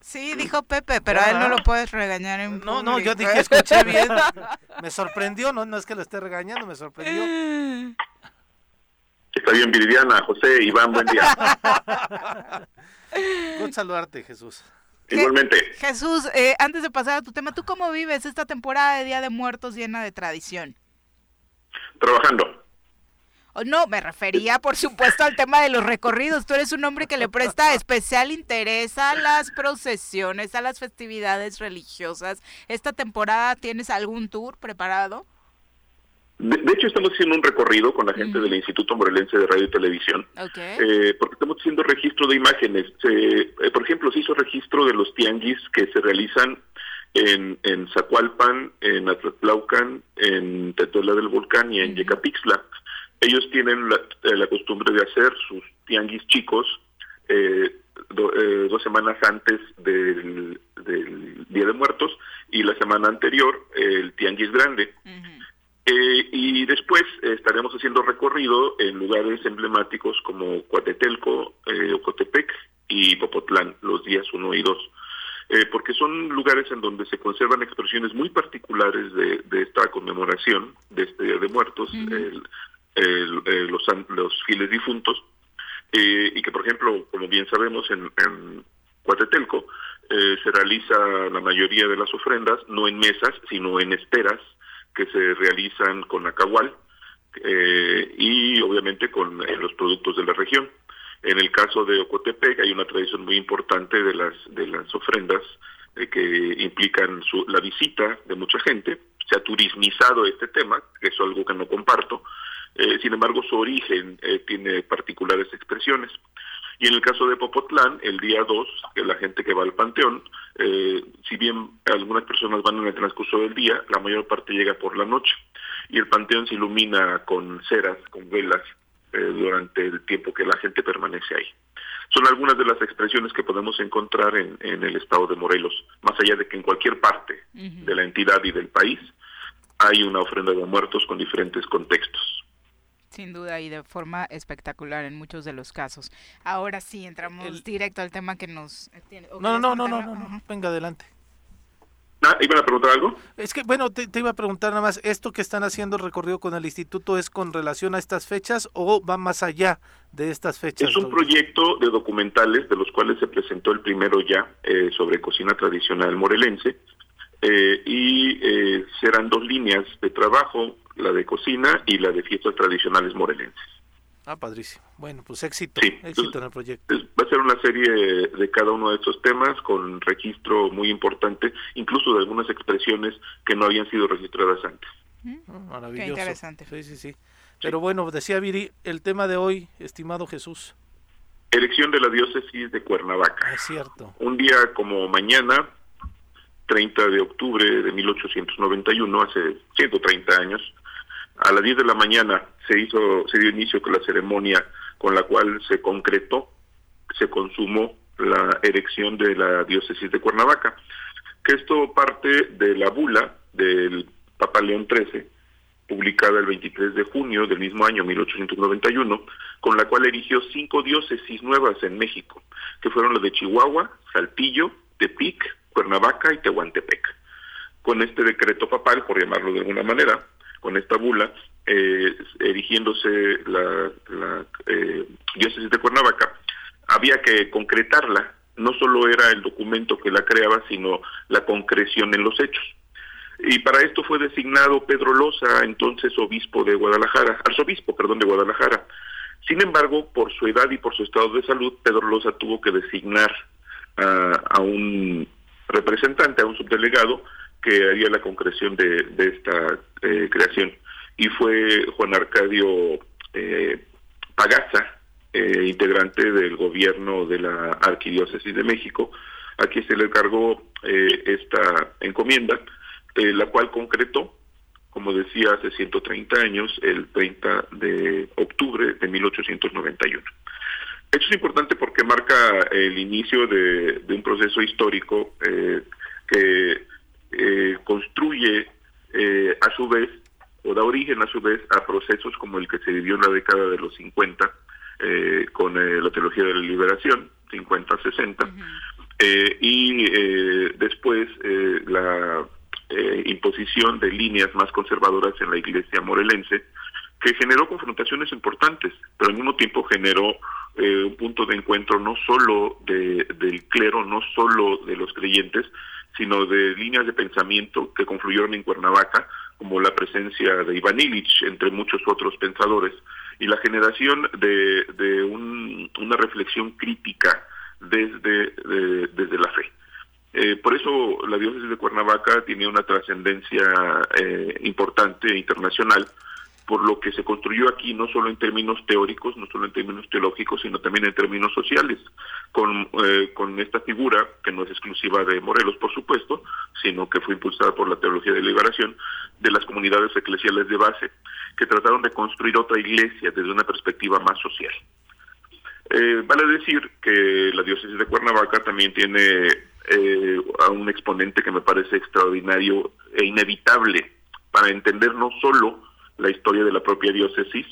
Sí, dijo Pepe, pero a él no lo puedes regañar en No, no, yo dije, escuché bien. Me sorprendió, no, no es que lo esté regañando, me sorprendió. Está bien, Viridiana, José, Iván, buen día. Un saludarte, Jesús. Igualmente. Jesús, eh, antes de pasar a tu tema, ¿tú cómo vives esta temporada de Día de Muertos llena de tradición? Trabajando. Oh, no, me refería, por supuesto, al tema de los recorridos. Tú eres un hombre que le presta especial interés a las procesiones, a las festividades religiosas. ¿Esta temporada tienes algún tour preparado? De, hecho, estamos haciendo un recorrido con la gente del Instituto Morelense de Radio y Televisión, eh, porque estamos haciendo registro de imágenes. Eh, por ejemplo, se hizo registro de los tianguis que se realizan en, en Zacualpan, en Atlatlaucan, en Tetuela del Volcán y en Yecapixtla ellos tienen eh, la, costumbre de hacer sus tianguis chicos eh, eh, dos semanas antes del, Día de Muertos y la semana anterior el tianguis grande. y después estaremos haciendo recorrido en lugares emblemáticos como Cuatetelco, Ocotepec y Popotlán los días 1 y 2. porque son lugares en donde se conservan expresiones muy particulares de, esta conmemoración de este Día de Muertos, los, los fieles difuntos, eh, y que, por ejemplo, como bien sabemos, en, Cuatetelco eh, se realiza la mayoría de las ofrendas, no en mesas, sino en esperas que se realizan con acahual eh, y obviamente con los productos de la región. En el caso de Ocotepec hay una tradición muy importante de las de las ofrendas que implican su, la visita de mucha gente. Se ha turismizado este tema, que es algo que no comparto, eh, sin embargo, su origen eh, tiene particulares expresiones. Y en el caso de Popotlán, el día 2, que la gente que va al panteón, eh, si bien algunas personas van en el transcurso del día, la mayor parte llega por la noche. Y el panteón se ilumina con ceras, con velas, durante el tiempo que la gente permanece ahí. Son algunas de las expresiones que podemos encontrar en, el estado de Morelos, más allá de que en cualquier parte de la entidad y del país hay una ofrenda de muertos con diferentes contextos. Sin duda y de forma espectacular en muchos de los casos. Ahora sí, entramos directo al tema que nos... Tiene. No, no, no, no, no, no, venga adelante. Ah, ¿Iban a preguntar algo? Es que, bueno, te, iba a preguntar nada más, ¿esto que están haciendo el recorrido con el instituto es con relación a estas fechas o va más allá de estas fechas? Es un proyecto de documentales de los cuales se presentó el primero ya eh, sobre cocina tradicional morelense eh, y eh, serán dos líneas de trabajo, la de cocina y la de fiestas tradicionales morelenses. Ah, padrísimo. Bueno, pues éxito, éxito en el proyecto. Va a ser una serie de cada uno de estos temas con registro muy importante, incluso de algunas expresiones que no habían sido registradas antes. Ah, maravilloso. Qué interesante. Sí, sí, sí. Pero bueno, decía Viri, el tema de hoy, estimado Jesús. Elección de la diócesis de Cuernavaca. Es cierto. Un día como mañana, 30 de octubre de 1891, hace 130 años, a las 10 de la mañana se hizo se dio inicio con la ceremonia con la cual se concretó, se consumó la erección de la diócesis de Cuernavaca, que esto parte de la bula del Papa León XIII, publicada el 23 de junio del mismo año 1891, con la cual erigió cinco diócesis nuevas en México, que fueron las de Chihuahua, Saltillo, Tepic, Cuernavaca y Tehuantepec. Con este decreto papal, por llamarlo de alguna manera, con esta bula, eh, erigiéndose la, eh, diócesis de Cuernavaca, había que concretarla. No solo era el documento que la creaba, sino la concreción en los hechos. Y para esto fue designado Pedro Loza, entonces obispo de Guadalajara, arzobispo, perdón, de Guadalajara. Sin embargo, por su edad y por su estado de salud, Pedro Loza tuvo que designar a un representante, a un subdelegado, que haría la concreción de, esta eh, creación. Y fue Juan Arcadio eh, Pagaza, eh, integrante del gobierno de la Arquidiócesis de México, a quien se le encargó esta encomienda, la cual concretó, como decía, hace 130 años, el 30 de octubre de 1891. Esto es importante porque marca el inicio de, un proceso histórico que eh, construye eh, a su vez o da origen a su vez a procesos como el que se vivió en la década de los 50 eh, con la teología de la liberación, 50-60, y después la imposición de líneas más conservadoras en la iglesia morelense, que generó confrontaciones importantes, pero al mismo tiempo generó un punto de encuentro no solo de, del clero, no solo de los creyentes, sino de líneas de pensamiento que confluyeron en Cuernavaca, como la presencia de Iván Illich, entre muchos otros pensadores, y la generación de, de una reflexión crítica desde, desde la fe. Eh, por eso la diócesis de Cuernavaca tiene una trascendencia eh, importante internacional, por lo que se construyó aquí no solo en términos teóricos, no solo en términos teológicos, sino también en términos sociales, con, eh, con esta figura, que no es exclusiva de Morelos, por supuesto, sino que fue impulsada por la teología de liberación, de las comunidades eclesiales de base, que trataron de construir otra iglesia desde una perspectiva más social. Eh, vale decir que la diócesis de Cuernavaca también tiene eh, a un exponente que me parece extraordinario e inevitable para entender no solo la historia de la propia diócesis,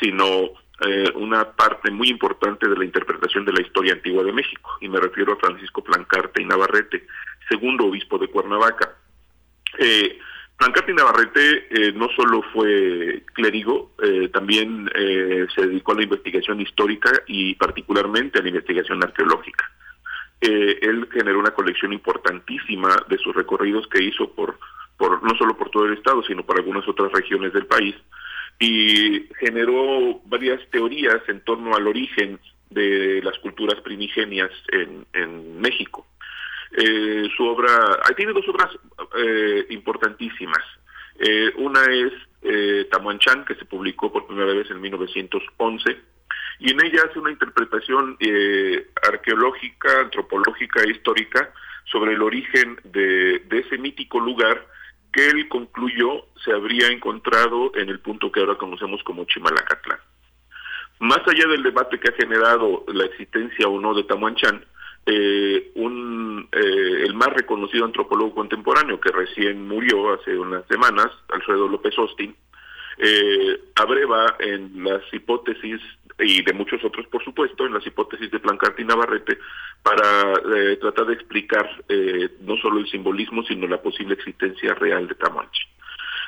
sino eh, una parte muy importante de la interpretación de la historia antigua de México, y me refiero a Francisco Plancarte y Navarrete, segundo obispo de Cuernavaca. Eh, Plancarte y Navarrete eh, no solo fue clérigo, eh, también se dedicó a la investigación histórica y particularmente a la investigación arqueológica. él generó una colección importantísima de sus recorridos que hizo por por no solo por todo el estado, sino por algunas otras regiones del país, y generó varias teorías en torno al origen de las culturas primigenias en, México. Eh, su obra, tiene dos obras eh, importantísimas. Eh, una es eh, Tamuanchán, que se publicó por primera vez en 1911, y en ella hace una interpretación eh, arqueológica, antropológica e histórica sobre el origen de ese mítico lugar que él concluyó se habría encontrado en el punto que ahora conocemos como Chimalacatlán. Más allá del debate que ha generado la existencia o no de Tamuanchán, eh, un, eh, el más reconocido antropólogo contemporáneo que recién murió hace unas semanas, Alfredo López Austin, eh, abreva en las hipótesis y de muchos otros, por supuesto, en las hipótesis de Plancarte y Navarrete, para eh, tratar de explicar eh, no solo el simbolismo, sino la posible existencia real de Tamuanchi.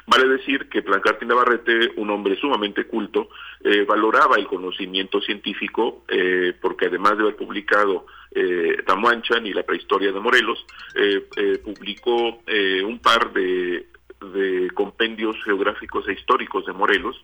Vale decir que Plancarte y Navarrete, un hombre sumamente culto, eh, valoraba el conocimiento científico, eh, porque además de haber publicado eh, y la prehistoria de Morelos, eh, publicó un par de, de compendios geográficos e históricos de Morelos,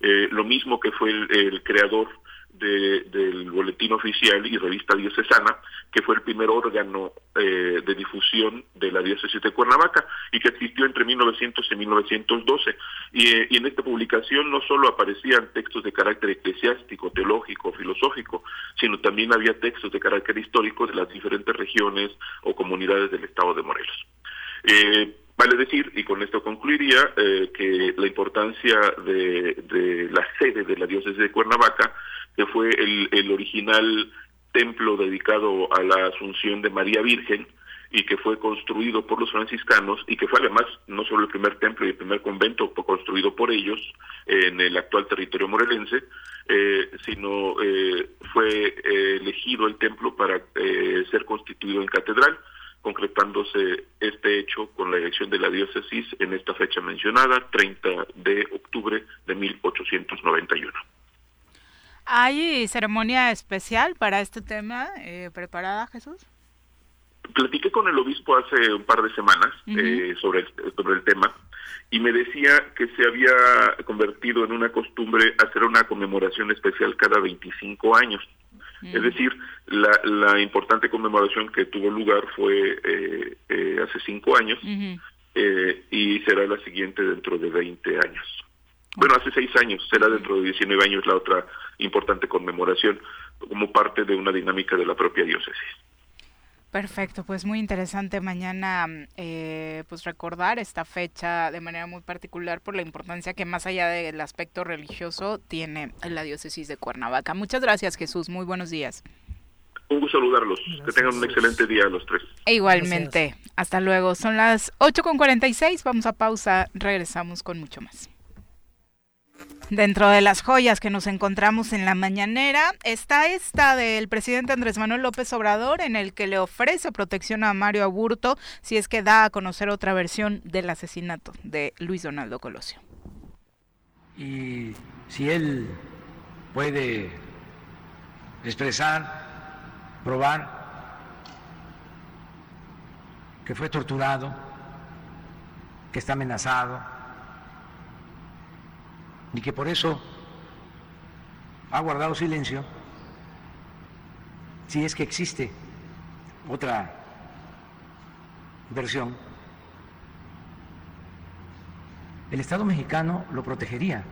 eh, lo mismo que fue el, creador de, del Boletín Oficial y Revista Diocesana, que fue el primer órgano eh, de difusión de la diócesis de Cuernavaca y que existió entre 1900 y 1912. Y, eh, y en esta publicación no solo aparecían textos de carácter eclesiástico, teológico, filosófico, sino también había textos de carácter histórico de las diferentes regiones o comunidades del estado de Morelos. Eh, Vale decir, y con esto concluiría, eh, que la importancia de, de, la sede de la diócesis de Cuernavaca, que fue el, el, original templo dedicado a la Asunción de María Virgen, y que fue construido por los franciscanos, y que fue además no solo el primer templo y el primer convento construido por ellos en el actual territorio morelense, eh, sino eh, fue eh, elegido el templo para ser constituido en catedral concretándose este hecho con la elección de la diócesis en esta fecha mencionada, 30 de octubre de 1891. ¿Hay ceremonia especial para este tema eh, preparada, Jesús? Platiqué con el obispo hace un par de semanas uh -huh. eh, sobre, el, sobre el tema y me decía que se había convertido en una costumbre hacer una conmemoración especial cada 25 años. Es decir, la, la, importante conmemoración que tuvo lugar fue eh, eh, hace cinco años uh -huh. eh, y será la siguiente dentro de 20 años. Bueno, hace seis años, será dentro de 19 años la otra importante conmemoración como parte de una dinámica de la propia diócesis. Perfecto, pues muy interesante mañana eh, pues recordar esta fecha de manera muy particular por la importancia que más allá del aspecto religioso tiene la diócesis de Cuernavaca. Muchas gracias Jesús, muy buenos días. Un gusto saludarlos, gracias. que tengan un excelente día los tres. E igualmente, gracias. hasta luego, son las 8.46, vamos a pausa, regresamos con mucho más. Dentro de las joyas que nos encontramos en la mañanera está esta del presidente Andrés Manuel López Obrador en el que le ofrece protección a Mario Aburto si es que da a conocer otra versión del asesinato de Luis Donaldo Colosio. Y si él puede expresar, probar que fue torturado, que está amenazado, y que por eso ha guardado silencio, si es que existe otra versión, el Estado mexicano lo protegería,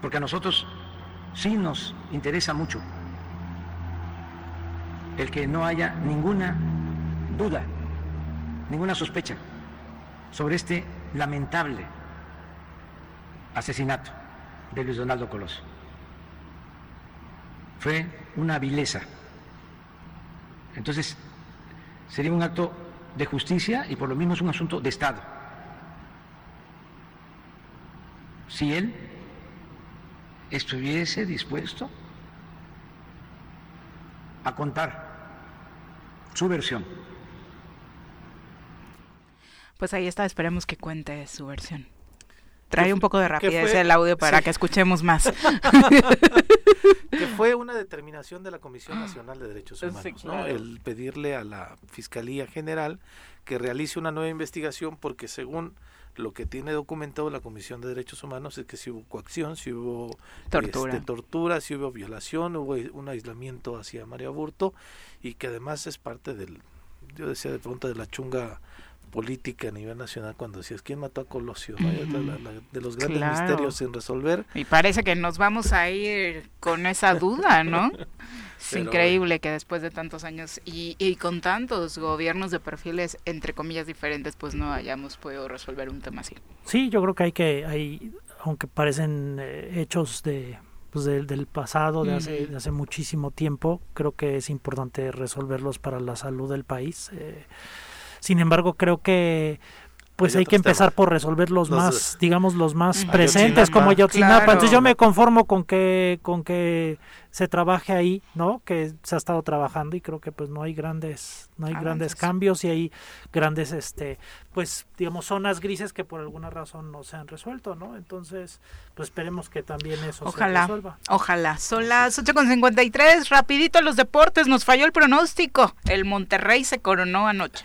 porque a nosotros sí nos interesa mucho el que no haya ninguna duda, ninguna sospecha sobre este lamentable asesinato de Luis Donaldo Colosio. Fue una vileza. Entonces, sería un acto de justicia y por lo mismo es un asunto de Estado. Si él estuviese dispuesto a contar su versión. Pues ahí está, esperemos que cuente su versión. Trae un poco de rapidez el audio para sí. que escuchemos más. que fue una determinación de la Comisión Nacional de Derechos Humanos, sí, claro. ¿no? El pedirle a la Fiscalía General que realice una nueva investigación porque según lo que tiene documentado la Comisión de Derechos Humanos es que si hubo coacción, si hubo tortura, este, tortura si hubo violación, hubo un aislamiento hacia María Burto y que además es parte del, yo decía de pronto de la chunga política a nivel nacional cuando decías quién mató a Colosio, ¿no? la, la, de los grandes claro. misterios sin resolver. Y parece que nos vamos a ir con esa duda, ¿no? es Pero increíble que después de tantos años y, y, con tantos gobiernos de perfiles entre comillas diferentes, pues no hayamos podido resolver un tema así. Sí, yo creo que hay que, hay, aunque parecen eh, hechos de pues de, del pasado, de hace, de hace muchísimo tiempo, creo que es importante resolverlos para la salud del país. Eh, sin embargo, creo que pues hay, que empezar por resolver los, más, digamos, los más presentes, como Ayotzinapa. Entonces yo me conformo con que, con que se trabaje ahí, ¿no? Que se ha estado trabajando y creo que pues no hay grandes, no hay grandes cambios y hay grandes, este, pues digamos zonas grises que por alguna razón no se han resuelto, ¿no? Entonces, pues esperemos que también eso se resuelva. Ojalá. Son las 8.53, rapidito los deportes, nos falló el pronóstico. El Monterrey se coronó anoche.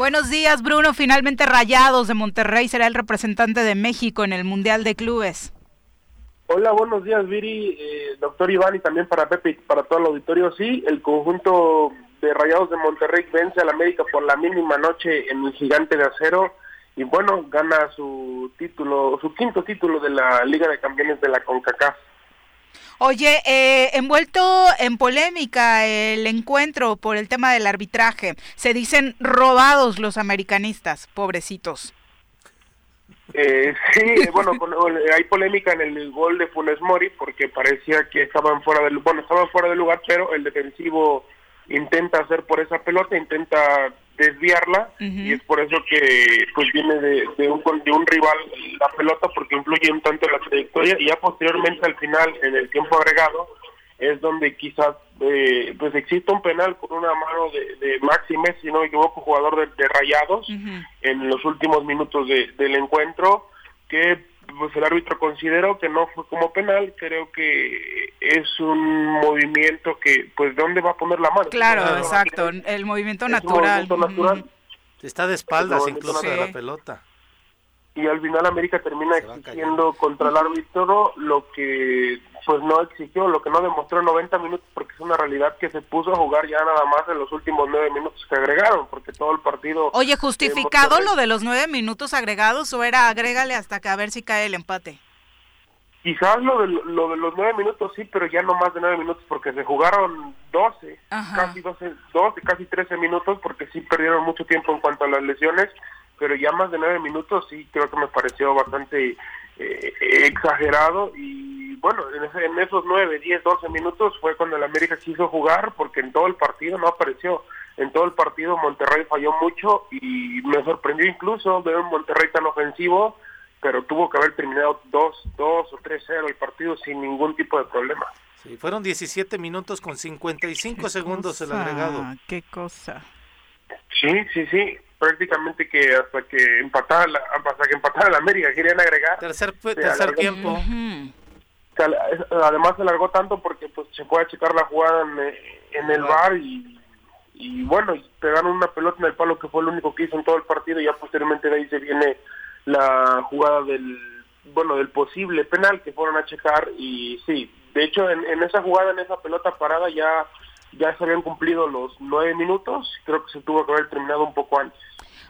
Buenos días, Bruno. Finalmente Rayados de Monterrey será el representante de México en el Mundial de Clubes. Hola, buenos días, Viri, eh, doctor Iván y también para Pepe y para todo el auditorio. Sí, el conjunto de Rayados de Monterrey vence al América por la mínima noche en el Gigante de Acero y bueno, gana su título, su quinto título de la Liga de Campeones de la CONCACAF. Oye, eh, envuelto en polémica el encuentro por el tema del arbitraje. Se dicen robados los americanistas, pobrecitos. Eh, sí, bueno, hay polémica en el gol de Funes Mori porque parecía que estaban fuera del, bueno, estaban fuera del lugar, pero el defensivo intenta hacer por esa pelota, intenta desviarla y es por eso que pues viene de, de, un, de un rival la pelota porque influye un tanto en la trayectoria y ya posteriormente al final en el tiempo agregado es donde quizás eh, pues existe un penal con una mano de, de Maxi Messi, si no me equivoco, jugador de, Rayados en los últimos minutos del encuentro que pues el árbitro consideró que no fue como penal, creo que es un movimiento que, pues, ¿dónde va a poner la mano? Claro, exacto, el movimiento natural. Está de espaldas incluso de la pelota y al final América termina exigiendo contra el árbitro lo que pues no exigió, lo que no demostró en 90 minutos porque es una realidad que se puso a jugar ya nada más en los últimos nueve minutos que agregaron, porque todo el partido... Oye, ¿justificado lo de los nueve minutos agregados o era agrégale hasta que a ver si cae el empate? Quizás lo de, lo de los nueve minutos sí, pero ya no más de nueve minutos porque se jugaron 12, casi 12, 12, casi 13 minutos porque sí perdieron mucho tiempo en cuanto a las lesiones pero ya más de nueve minutos sí creo que me pareció bastante eh, exagerado y bueno, en, esos nueve, diez, doce minutos fue cuando el América quiso jugar porque en todo el partido no apareció. En todo el partido Monterrey falló mucho y me sorprendió incluso ver un Monterrey tan ofensivo, pero tuvo que haber terminado 2, dos o 3-0 el partido sin ningún tipo de problema. Sí, fueron 17 minutos con 55 segundos el agregado. Qué cosa. Sí, sí, sí prácticamente que hasta que empatara la, hasta que empatara la América querían agregar tercer tercer tiempo. Además se alargó tanto porque pues se puede checar la jugada en, el bar y, y bueno pegaron una pelota en el palo que fue el único que hizo en todo el partido y ya posteriormente de ahí se viene la jugada del bueno del posible penal que fueron a checar y sí de hecho en, en esa jugada en esa pelota parada ya ya se habían cumplido los nueve minutos, creo que se tuvo que haber terminado un poco antes.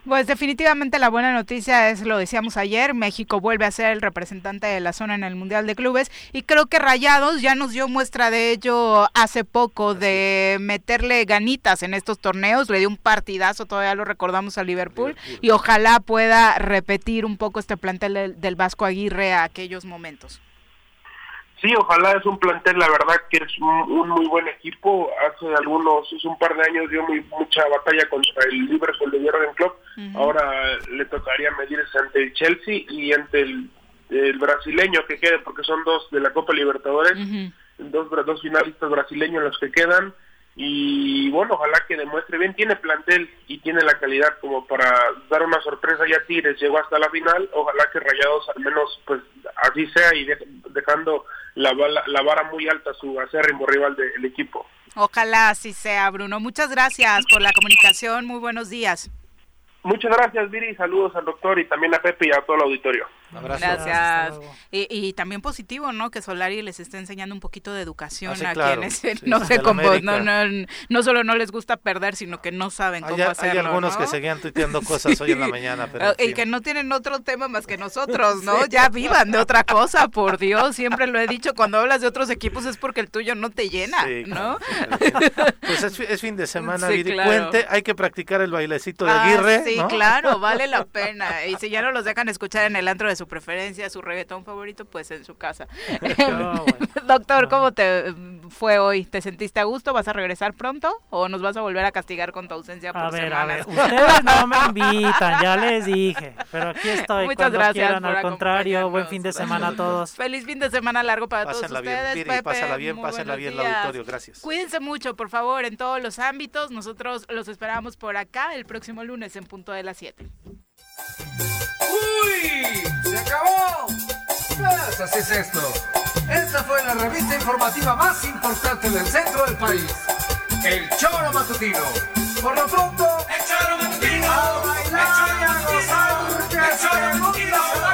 Pues definitivamente la buena noticia es, lo decíamos ayer, México vuelve a ser el representante de la zona en el Mundial de Clubes y creo que Rayados ya nos dio muestra de ello hace poco, de meterle ganitas en estos torneos, le dio un partidazo, todavía lo recordamos a Liverpool, y ojalá pueda repetir un poco este plantel del Vasco Aguirre a aquellos momentos. Sí, ojalá es un plantel, la verdad que es un, muy buen equipo. Hace algunos, hace un par de años dio muy mucha batalla contra el Liverpool de Jurgen Klopp. Ahora le tocaría medirse ante el Chelsea y ante el, brasileño que quede, porque son dos de la Copa Libertadores, dos, dos finalistas brasileños los que quedan. Y bueno, ojalá que demuestre bien. Tiene plantel y tiene la calidad como para dar una sorpresa. Ya Tigres llegó hasta la final. Ojalá que Rayados al menos pues así sea y dejando la, la, vara muy alta su acérrimo rival del equipo. Ojalá así sea, Bruno. Muchas gracias por la comunicación. Muy buenos días. Muchas gracias, Viri. Saludos al doctor y también a Pepe y a todo el auditorio. Gracias. Y, también positivo, ¿no? Que Solari les está enseñando un poquito de educación ah, a quienes no se no, no, no, solo no les gusta perder, sino que no saben cómo hacerlo. Hay algunos que seguían tuiteando cosas hoy en la mañana. Pero y que no tienen otro tema más que nosotros, ¿no? Ya vivan de otra cosa, por Dios. Siempre lo he dicho, cuando hablas de otros equipos es porque el tuyo no te llena, ¿no? pues es, fin de semana, Viri. Cuente, hay que practicar el bailecito de ah, Aguirre. sí, claro, vale la pena. Y si ya no los dejan escuchar en el antro de su preferencia, su reggaetón favorito, pues en su casa. Doctor, ¿cómo te fue hoy? ¿Te sentiste a gusto? ¿Vas a regresar pronto? ¿O nos vas a volver a castigar con tu ausencia por a ver, A ver, ustedes no me invitan, ya les dije. Pero aquí estoy. Muchas gracias. al contrario, buen fin de semana a todos. Feliz fin de semana largo para todos ustedes. Bien, Pepe, pásala bien, pásenla bien, el auditorio. Gracias. Cuídense mucho, por favor, en todos los ámbitos. Nosotros los esperamos por acá el próximo lunes en punto de las 7. ¡Uy! ¡Se acabó! Pues así es esto. Esta fue la revista informativa más importante del centro del país. El Choro Matutino. Por lo pronto, el Choro Matutino. A bailar el Choro Matutino. Y a gozar, el Choro Matutino.